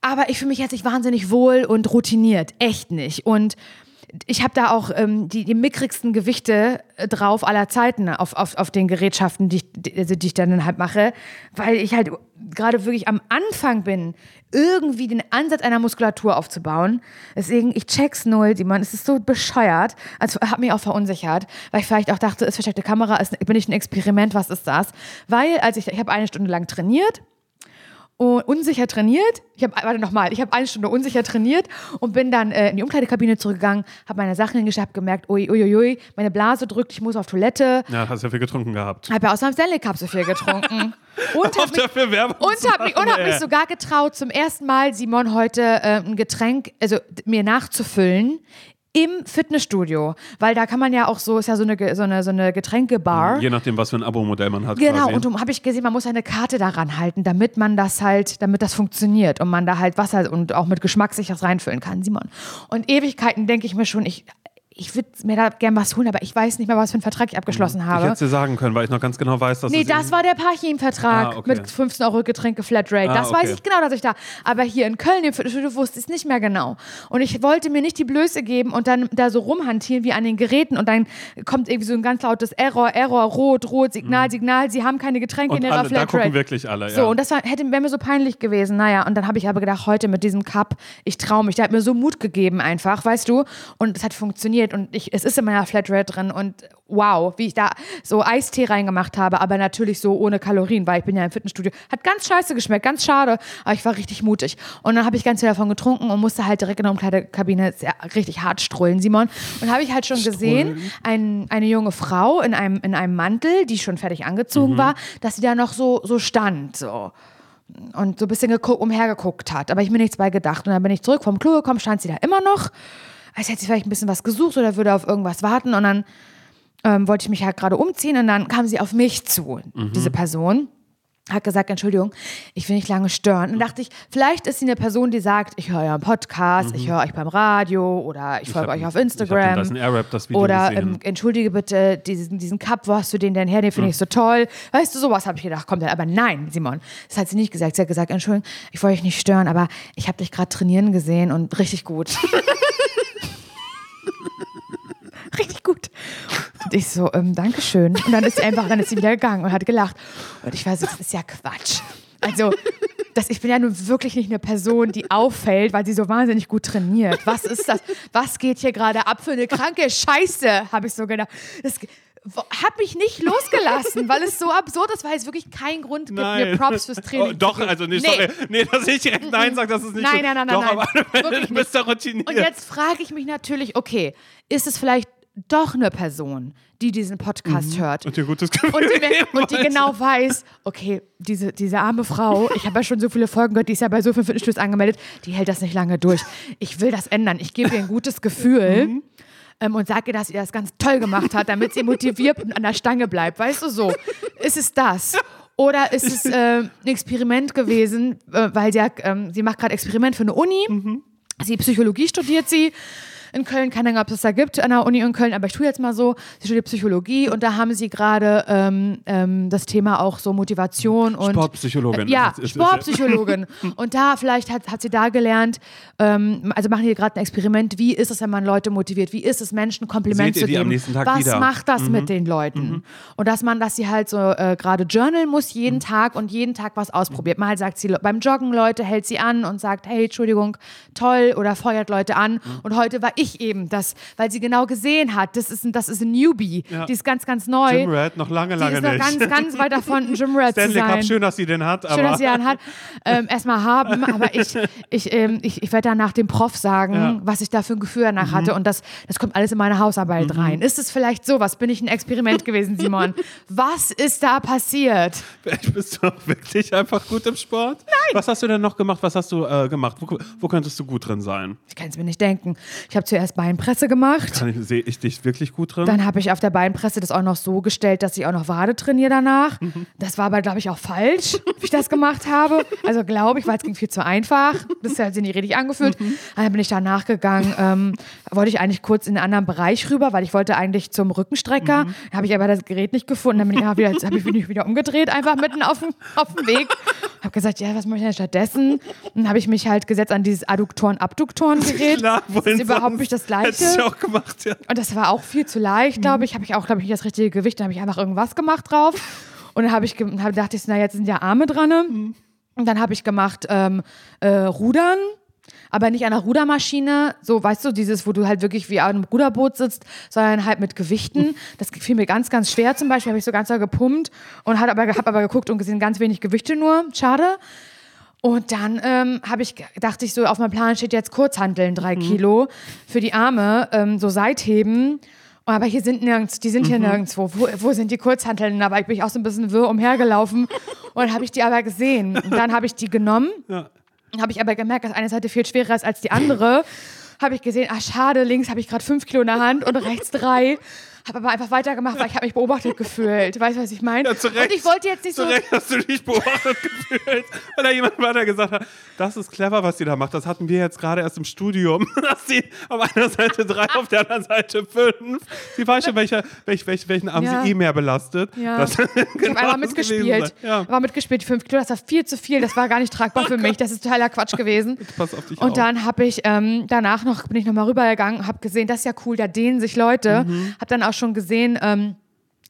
Aber ich fühle mich jetzt nicht wahnsinnig wohl und routiniert, echt nicht. Und ich habe da auch ähm, die, die mickrigsten Gewichte äh, drauf aller Zeiten auf, auf, auf den Gerätschaften, die ich, die, also die ich dann halt mache, weil ich halt gerade wirklich am Anfang bin, irgendwie den Ansatz einer Muskulatur aufzubauen. Deswegen, ich check's null, Simon. Es ist so bescheuert. Also hat mich auch verunsichert, weil ich vielleicht auch dachte, ist versteckte Kamera, ist, bin ich ein Experiment, was ist das? Weil, als ich, ich habe eine Stunde lang trainiert und unsicher trainiert. Ich habe, warte nochmal, ich habe eine Stunde unsicher trainiert und bin dann äh, in die Umkleidekabine zurückgegangen, habe meine Sachen hingestellt, habe gemerkt, ui, ui, ui, ui, meine Blase drückt, ich muss auf Toilette. Ja, hast ja viel getrunken gehabt. Habe ja aus meinem Stanley Cup so viel getrunken. Und habe mich, und hab mich, und hab mich sogar getraut, zum ersten Mal, Simon, heute äh, ein Getränk, also mir nachzufüllen im Fitnessstudio. Weil da kann man ja auch so, ist ja so eine, so eine, so eine Getränkebar. Je nachdem, was für ein Abo-Modell man hat. Genau, quasi. und habe ich gesehen, man muss eine Karte daran halten, damit man das halt, damit das funktioniert und man da halt Wasser und auch mit Geschmack sich das reinfüllen kann, Simon. Und Ewigkeiten denke ich mir schon, ich, ich würde mir da gern was holen, aber ich weiß nicht mehr, was für einen Vertrag ich abgeschlossen Ich habe. hätte es dir sagen können, weil ich noch ganz genau weiß, dass Nee, das war der Parchim-Vertrag Ah, okay. mit 15 Euro Getränke Flatrate. Ah, das weiß okay. ich genau, dass ich da. Aber hier in Köln, im Fitnessstudio, wusste ich es nicht mehr genau. Und ich wollte mir nicht die Blöße geben und dann da so rumhantieren wie an den Geräten und dann kommt irgendwie so ein ganz lautes Error, Error, Rot, Rot, Signal, Signal. Sie haben keine Getränke Mhm. und in ihrer alle, da Flatrate. gucken wirklich alle. So, ja. und das war, hätte, wäre mir so peinlich gewesen. Naja, und dann habe ich aber gedacht, heute mit diesem Cup, ich traue mich. Der hat mir so Mut gegeben einfach, weißt du? Und es hat funktioniert und ich, es ist in meiner Flatrate drin und wow, wie ich da so Eistee reingemacht habe, aber natürlich so ohne Kalorien, weil ich bin ja im Fitnessstudio. Hat ganz scheiße geschmeckt, ganz schade, aber ich war richtig mutig. Und dann habe ich ganz viel davon getrunken und musste halt direkt in der Umkleidekabine richtig hart strullen, Simon. Und habe ich halt schon gesehen, ein, eine junge Frau in einem, in einem Mantel, die schon fertig angezogen war, dass sie da noch so, so stand, so und so ein bisschen geguckt, umhergeguckt hat. Aber ich mir nichts bei gedacht. Und dann bin ich zurück vom Klo gekommen, stand sie da immer noch. Als hätte sie vielleicht ein bisschen was gesucht oder würde auf irgendwas warten. Und dann ähm, wollte ich mich halt gerade umziehen und dann kam sie auf mich zu, diese Person. hat gesagt, Entschuldigung, ich will nicht lange stören. Und dachte ich, vielleicht ist sie eine Person, die sagt, ich höre einen Podcast, ich höre euch beim Radio oder ich folge hab- euch auf ich Instagram. Dyson Airwrap das Video oder ähm, entschuldige bitte, diesen, diesen Cup, wo hast du den denn her? Den finde ich so toll. Weißt du, sowas habe ich gedacht, kommt dann. Aber nein, Simon, das hat sie nicht gesagt. Sie hat gesagt, Entschuldigung, ich wollte dich nicht stören, aber ich habe dich gerade trainieren gesehen und richtig gut. richtig gut. Und ich so, ähm, Dankeschön. Und dann ist sie einfach, dann ist sie wieder gegangen und hat gelacht. Und ich war so, das ist ja Quatsch. Also, das, ich bin ja nun wirklich nicht eine Person, die auffällt, weil sie so wahnsinnig gut trainiert. Was ist das? Was geht hier gerade ab für eine kranke Scheiße? Habe ich so gedacht. Das habe mich nicht losgelassen, weil es so absurd ist, weil es wirklich keinen Grund gibt, mir Props fürs Training Oh, doch, also nicht, Nee. sorry. Nee, dass ich direkt Nein sage, das ist nicht Nein, so. nein, nein, nein, Doch, nein. aber du bist da routiniert. Und jetzt frage ich mich natürlich, okay, ist es vielleicht doch eine Person, die diesen Podcast hört? und Und die, und die genau weiß, okay, diese, diese arme Frau, ich habe ja schon so viele Folgen gehört, die ist ja bei so vielen Fitnessstudios angemeldet, die hält das nicht lange durch. Ich will das ändern. Ich gebe ihr ein gutes Gefühl Mhm. ähm, und sage ihr, dass sie das ganz toll gemacht hat, damit sie motiviert und an der Stange bleibt. Weißt du so? Ist es das? Oder ist es äh, ein Experiment gewesen, äh, weil sie, ähm, sie macht gerade Experiment für eine Uni. Mhm. Sie Psychologie studiert sie. In Köln, keine Ahnung, ob es das da gibt, an der Uni in Köln, aber ich tue jetzt mal so, sie studiert Psychologie und da haben sie gerade ähm, ähm, das Thema auch so Motivation und Sportpsychologin. Äh, ja, Sportpsychologin. und da vielleicht hat, hat sie da gelernt, ähm, also machen die gerade ein Experiment, wie ist es, wenn man Leute motiviert, wie ist es, Menschen ein Kompliment Seht ihr zu geben. Was wieder? Mhm. macht das mit den Leuten? Und dass man, dass sie halt so äh, gerade journalen muss jeden Mhm. Tag und jeden Tag was ausprobiert. Mal sagt sie beim Joggen Leute, hält sie an und sagt, hey, Entschuldigung, toll oder feuert Leute an. Mhm. Und heute war ich eben das, weil sie genau gesehen hat, das ist ein, das ist ein Newbie, Ja. die ist ganz, ganz neu. Jim Red noch lange, die lange ist noch nicht. ganz, ganz weit davon, ein Jim zu Stanley sein. Cup, schön, dass sie den hat, aber Schön, dass sie einen hat. Ähm, erstmal haben, aber ich, ich, ähm, ich, ich werde danach dem Prof sagen, Ja. was ich da für ein Gefühl danach hatte. Und das, das kommt alles in meine Hausarbeit rein. Ist es vielleicht so? Was bin ich ein Experiment gewesen, Simon? Was ist da passiert? Vielleicht bist du auch wirklich einfach gut im Sport. Nein. Was hast du denn noch gemacht? Was hast du äh, gemacht? Wo, wo könntest du gut drin sein? Ich kann es mir nicht denken. Ich habe zuerst Beinpresse gemacht. Kann ich, sehe ich dich wirklich gut drin? Dann habe ich auf der Beinpresse das auch noch so gestellt, dass ich auch noch Wade trainiere danach. Das war aber, glaube ich, auch falsch, wie ich das gemacht habe. Also glaube ich, weil es ging viel zu einfach. Das hat sich nicht richtig angefühlt. Dann bin ich da nachgegangen. Ähm, wollte ich eigentlich kurz in einen anderen Bereich rüber, weil ich wollte eigentlich zum Rückenstrecker. Da habe ich aber das Gerät nicht gefunden. Dann bin ich, wieder, habe ich mich wieder umgedreht, einfach mitten auf dem, auf dem Weg. Habe gesagt, ja, was mache ich denn stattdessen? Dann habe ich mich halt gesetzt an dieses Adduktoren-Abduktoren-Gerät. Klar, das überhaupt nicht das Hättest Gleiche. du auch gemacht, ja. Und das war auch viel zu leicht, glaube ich. Habe ich auch, glaube ich, nicht das richtige Gewicht. Dann habe ich einfach irgendwas gemacht drauf. Und dann habe ich, hab, dachte ich, na, jetzt sind ja Arme dran. ne? Und dann habe ich gemacht ähm, äh, Rudern. Aber nicht an einer Rudermaschine, so weißt du, dieses, wo du halt wirklich wie an einem Ruderboot sitzt, sondern halt mit Gewichten. Das fiel mir ganz, ganz schwer zum Beispiel, habe ich so ganz doll gepumpt und habe aber, hab aber geguckt und gesehen, ganz wenig Gewichte nur. Schade. Und dann ähm, habe ich, dachte ich so, auf meinem Plan steht jetzt Kurzhanteln, drei Dann für die Arme, ähm, so Seitheben. Aber hier sind nirgends, die sind hier nirgendwo. Wo, wo sind die Kurzhanteln? War ich bin auch so ein bisschen wirr umhergelaufen. Und dann habe ich die aber gesehen. Und dann habe ich die genommen. Ja. Dann habe ich aber gemerkt, dass eine Seite viel schwerer ist als die andere. Habe ich gesehen, ach schade, links habe ich gerade fünf Kilo in der Hand und rechts drei. Habe aber einfach weitergemacht, weil ich habe mich beobachtet gefühlt. Weißt du, was ich meine? Ja, zu Recht. Und ich wollte jetzt nicht Zu so Recht hast du dich beobachtet gefühlt, weil da jemand weiter gesagt hat, das ist clever, was sie da macht. Das hatten wir jetzt gerade erst im Studium, dass sie auf einer Seite drei, auf der anderen Seite fünf. Sie weiß schon, welcher, welch, welch, welchen Arm Ja. sie eh mehr belastet. Ja. Das Ich habe genau einfach das mitgespielt. Ja. War mitgespielt, fünf Kilo, das war viel zu viel, das war gar nicht tragbar für mich, das ist totaler Quatsch gewesen. Pass auf dich Und auf. dann habe ich ähm, danach noch, bin ich nochmal rübergegangen, habe gesehen, das ist ja cool, da dehnen sich Leute. Mhm. Habe dann auch schon gesehen, ähm,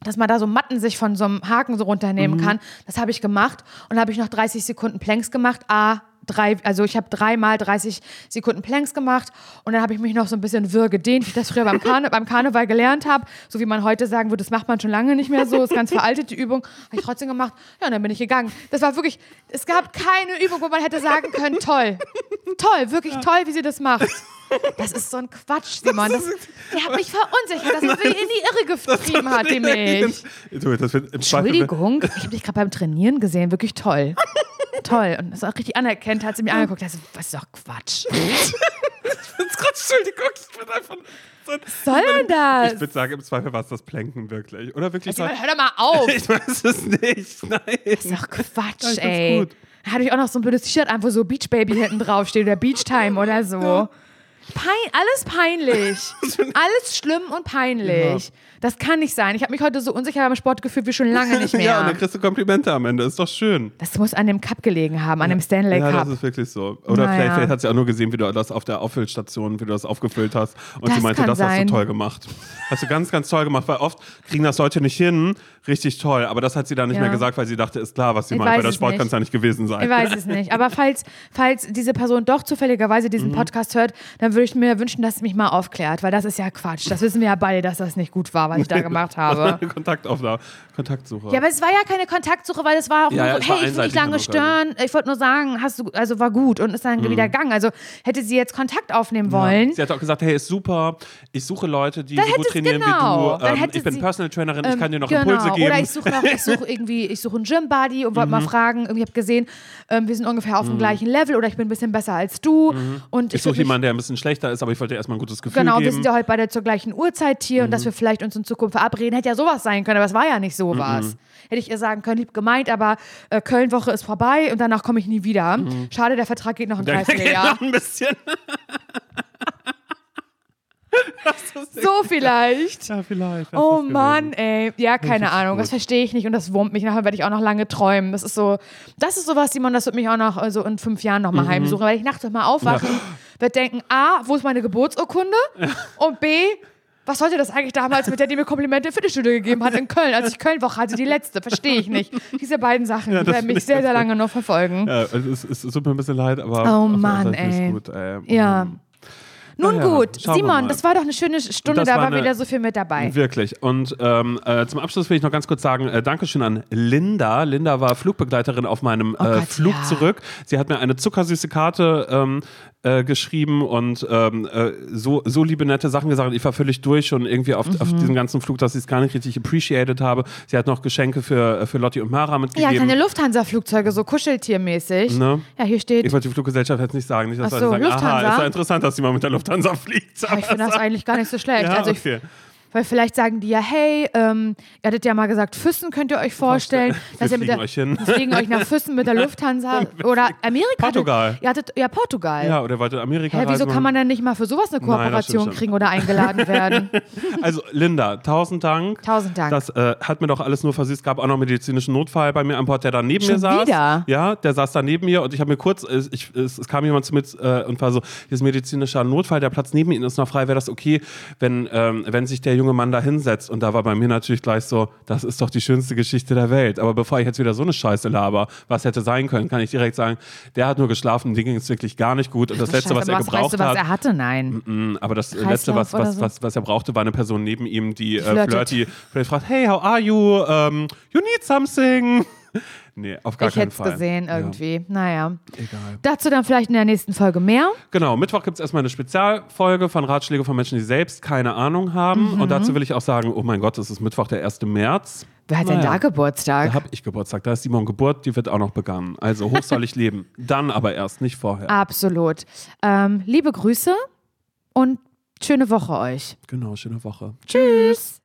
dass man da so Matten sich von so einem Haken so runternehmen Mhm. kann. Das habe ich gemacht und habe ich noch 30 Sekunden Planks gemacht. A, drei, also ich habe dreimal 30 Sekunden Planks gemacht und dann habe ich mich noch so ein bisschen wirr gedehnt, wie ich das früher beim, Karne beim Karneval gelernt habe. So wie man heute sagen würde, das macht man schon lange nicht mehr so, das ist ganz veraltete Übung. Habe ich trotzdem gemacht. Ja, und dann bin ich gegangen. Das war wirklich, es gab keine Übung, wo man hätte sagen können, toll. Toll, wirklich toll, wie sie das macht. Das ist so ein Quatsch, Simon. Das, der hat mich verunsichert, dass es mich in die Irre getrieben hat, die Zweifel- Entschuldigung, ich habe dich gerade beim Trainieren gesehen, wirklich toll. toll. Und das auch richtig anerkennt, hat sie mir angeguckt. Das ist, das ist doch Quatsch. Entschuldigung, ich bin einfach. So, Was soll denn das? ich würde sagen, im Zweifel war es das Planken wirklich. Oder wirklich. Also, so- hör doch mal auf. ich weiß es nicht. Nein. Das ist doch Quatsch, Ja, ey. gut. Da hatte ich auch noch so ein blödes T-Shirt an, wo so Beach Baby hinten drauf steht oder Beach Time oder so. Pein, alles peinlich. alles schlimm und peinlich. Das kann nicht sein. Ich habe mich heute so unsicher beim Sport gefühlt wie schon lange nicht mehr. Ja, und dann kriegst du Komplimente am Ende. Ist doch schön. das muss an dem Cup gelegen haben, an dem Stanley Ja, Cup. das ist wirklich so. Oder Naja. vielleicht, vielleicht hat sie auch nur gesehen, wie du das auf der Auffüllstation, wie du das aufgefüllt hast. Und Das sie meinte, das hast sein. du toll gemacht. Hast du ganz, ganz toll gemacht, weil oft kriegen das Leute nicht hin. Richtig toll. Aber das hat sie dann nicht Ja. mehr gesagt, weil sie dachte, ist klar, was sie Ich meint, weil der Sport kann es ja nicht gewesen sein. Ich weiß es nicht. Aber falls, falls diese Person doch zufälligerweise diesen Mhm. Podcast hört, dann würde ich mir wünschen, dass sie mich mal aufklärt, weil das ist ja Quatsch. Das wissen wir ja beide, dass das nicht gut war, was ich da gemacht habe. Kontaktaufnahme, Kontaktsuche. Ja, aber es war ja keine Kontaktsuche, weil es war auch Ja, nur ja, so, war hey, ich will nicht lange stören. Ich wollte nur sagen, hast du, also war gut und ist dann Mhm. wieder gegangen. Also hätte sie jetzt Kontakt aufnehmen wollen. Sie hat auch gesagt, hey, ist super. Ich suche Leute, die Dann so gut trainieren genau. wie du. Ähm, ich bin sie- Personal Trainerin, ich Ähm, kann dir noch genau. Impulse geben. Oder ich suche noch, ich suche irgendwie, ich suche einen Gym Buddy und wollte Mhm. mal fragen, irgendwie habe gesehen, ähm, wir sind ungefähr auf dem gleichen Level oder ich bin ein bisschen besser als du. Und Mhm. ich würd suche jemanden, der ein bisschen schlechter ist, aber ich wollte dir erstmal ein gutes Gefühl Genau, wir geben. sind ja heute beide zur gleichen Uhrzeit hier und Mhm. dass wir vielleicht uns in Zukunft verabreden. Hätte ja sowas sein können, aber es war ja nicht sowas. Mhm. Hätte ich ihr sagen können, lieb gemeint, aber äh, Köln-Woche ist vorbei und danach komme ich nie wieder. Mhm. Schade, der Vertrag geht noch ein Dreivierteljahr. noch ein bisschen. so vielleicht. Ja, vielleicht. Oh Mann, ey. Ja, keine Ahnung. Das verstehe ich nicht und das wurmt mich. Nachher werde ich auch noch lange träumen. Das ist so, das ist sowas, Simon, das wird mich auch noch also in fünf Jahren Mhm. noch mal heimsuchen, weil ich nachts mal aufwachen, werde denken, A, wo ist meine Geburtsurkunde? Und B, was sollte das eigentlich damals mit der, die mir Komplimente im Fitnessstudio gegeben hat in Köln, als ich Kölnwoche hatte, die letzte? Verstehe ich nicht. Diese beiden Sachen, Ja, die werden mich ich sehr, sehr lange noch verfolgen. Ja, es, ist, es tut mir ein bisschen leid, aber. Oh Mann, ey. Gut, ey. Ja. Nun ja, gut, Simon, das war doch eine schöne Stunde, Das da war war wieder so viel mit dabei. Wirklich. Und ähm, äh, zum Abschluss will ich noch ganz kurz sagen, äh, Dankeschön an Linda. Linda war Flugbegleiterin auf meinem Oh äh, Gott, Flug ja. zurück. Sie hat mir eine zuckersüße Karte ähm, äh, geschrieben und ähm, äh, so, so liebe, nette Sachen gesagt. Ich war völlig durch schon irgendwie auf, Mhm. auf diesem ganzen Flug, dass ich es gar nicht richtig appreciated habe. Sie hat noch Geschenke für, äh, für Lotti und Mara Ja, mitgegeben. kleine Lufthansa-Flugzeuge, so kuscheltiermäßig. Ne? Ja, hier steht. ich wollte die Fluggesellschaft jetzt nicht sagen, nicht, dass Ach Leute so, sagen, aha, Lufthansa? ist ja interessant, dass sie mal mit der Lufthansa fliegt. Ja, ich finde das eigentlich gar nicht so schlecht. Ja, also ich, okay. Weil vielleicht sagen die ja, hey, ähm, ihr hattet ja mal gesagt, Füssen könnt ihr euch vorstellen. Wir dass ihr mit fliegen der, euch hin. Fliegen euch nach Füssen mit der Lufthansa oder Amerika. Portugal. Hattet, ihr hattet, ja, Portugal. Ja, oder wollte Amerika Hä, wieso kann man denn nicht mal für sowas eine Nein, Kooperation schon. kriegen oder eingeladen werden? Also Linda, tausend Dank. Tausend Dank. Das äh, hat mir doch alles nur versüßt. Es gab auch noch einen medizinischen Notfall bei mir an Bord, der da neben Schon mir saß. wieder? Ja, der saß da neben mir und ich habe mir kurz, äh, ich, es, es kam jemand zu mir äh, und war so, hier ist medizinischer Notfall, der Platz neben Ihnen ist noch frei, wäre das okay, wenn, ähm, wenn sich der junge Mann da hinsetzt? Und da war bei mir natürlich gleich so, das ist doch die schönste Geschichte der Welt. Aber bevor ich jetzt wieder so eine Scheiße laber, was hätte sein können, kann ich direkt sagen, der hat nur geschlafen, dem ging es wirklich gar nicht gut. Und das Letzte, was Scheiße, er aber gebraucht weißt du, was hat, er hatte? Nein. Mm, Aber das Kreislauf Letzte, was, was, so? was, was er brauchte, war eine Person neben ihm, die äh, flirty, vielleicht fragt, hey, how are you? Um, you need something? nee, auf gar Ich keinen hätte es Fall. gesehen irgendwie. Naja. Egal. Dazu dann vielleicht in der nächsten Folge mehr. Genau, Mittwoch gibt es erstmal eine Spezialfolge von Ratschläge von Menschen, die selbst keine Ahnung haben. Mhm. Und dazu will ich auch sagen, oh mein Gott, es ist Mittwoch, der 1. März. Wer hat denn Naja. da Geburtstag? Da habe ich Geburtstag, da ist Simon Geburt, die wird auch noch begangen. Also hoch soll ich leben. Dann aber erst, nicht vorher. Absolut. Ähm, liebe Grüße und schöne Woche euch. Genau, schöne Woche. Tschüss.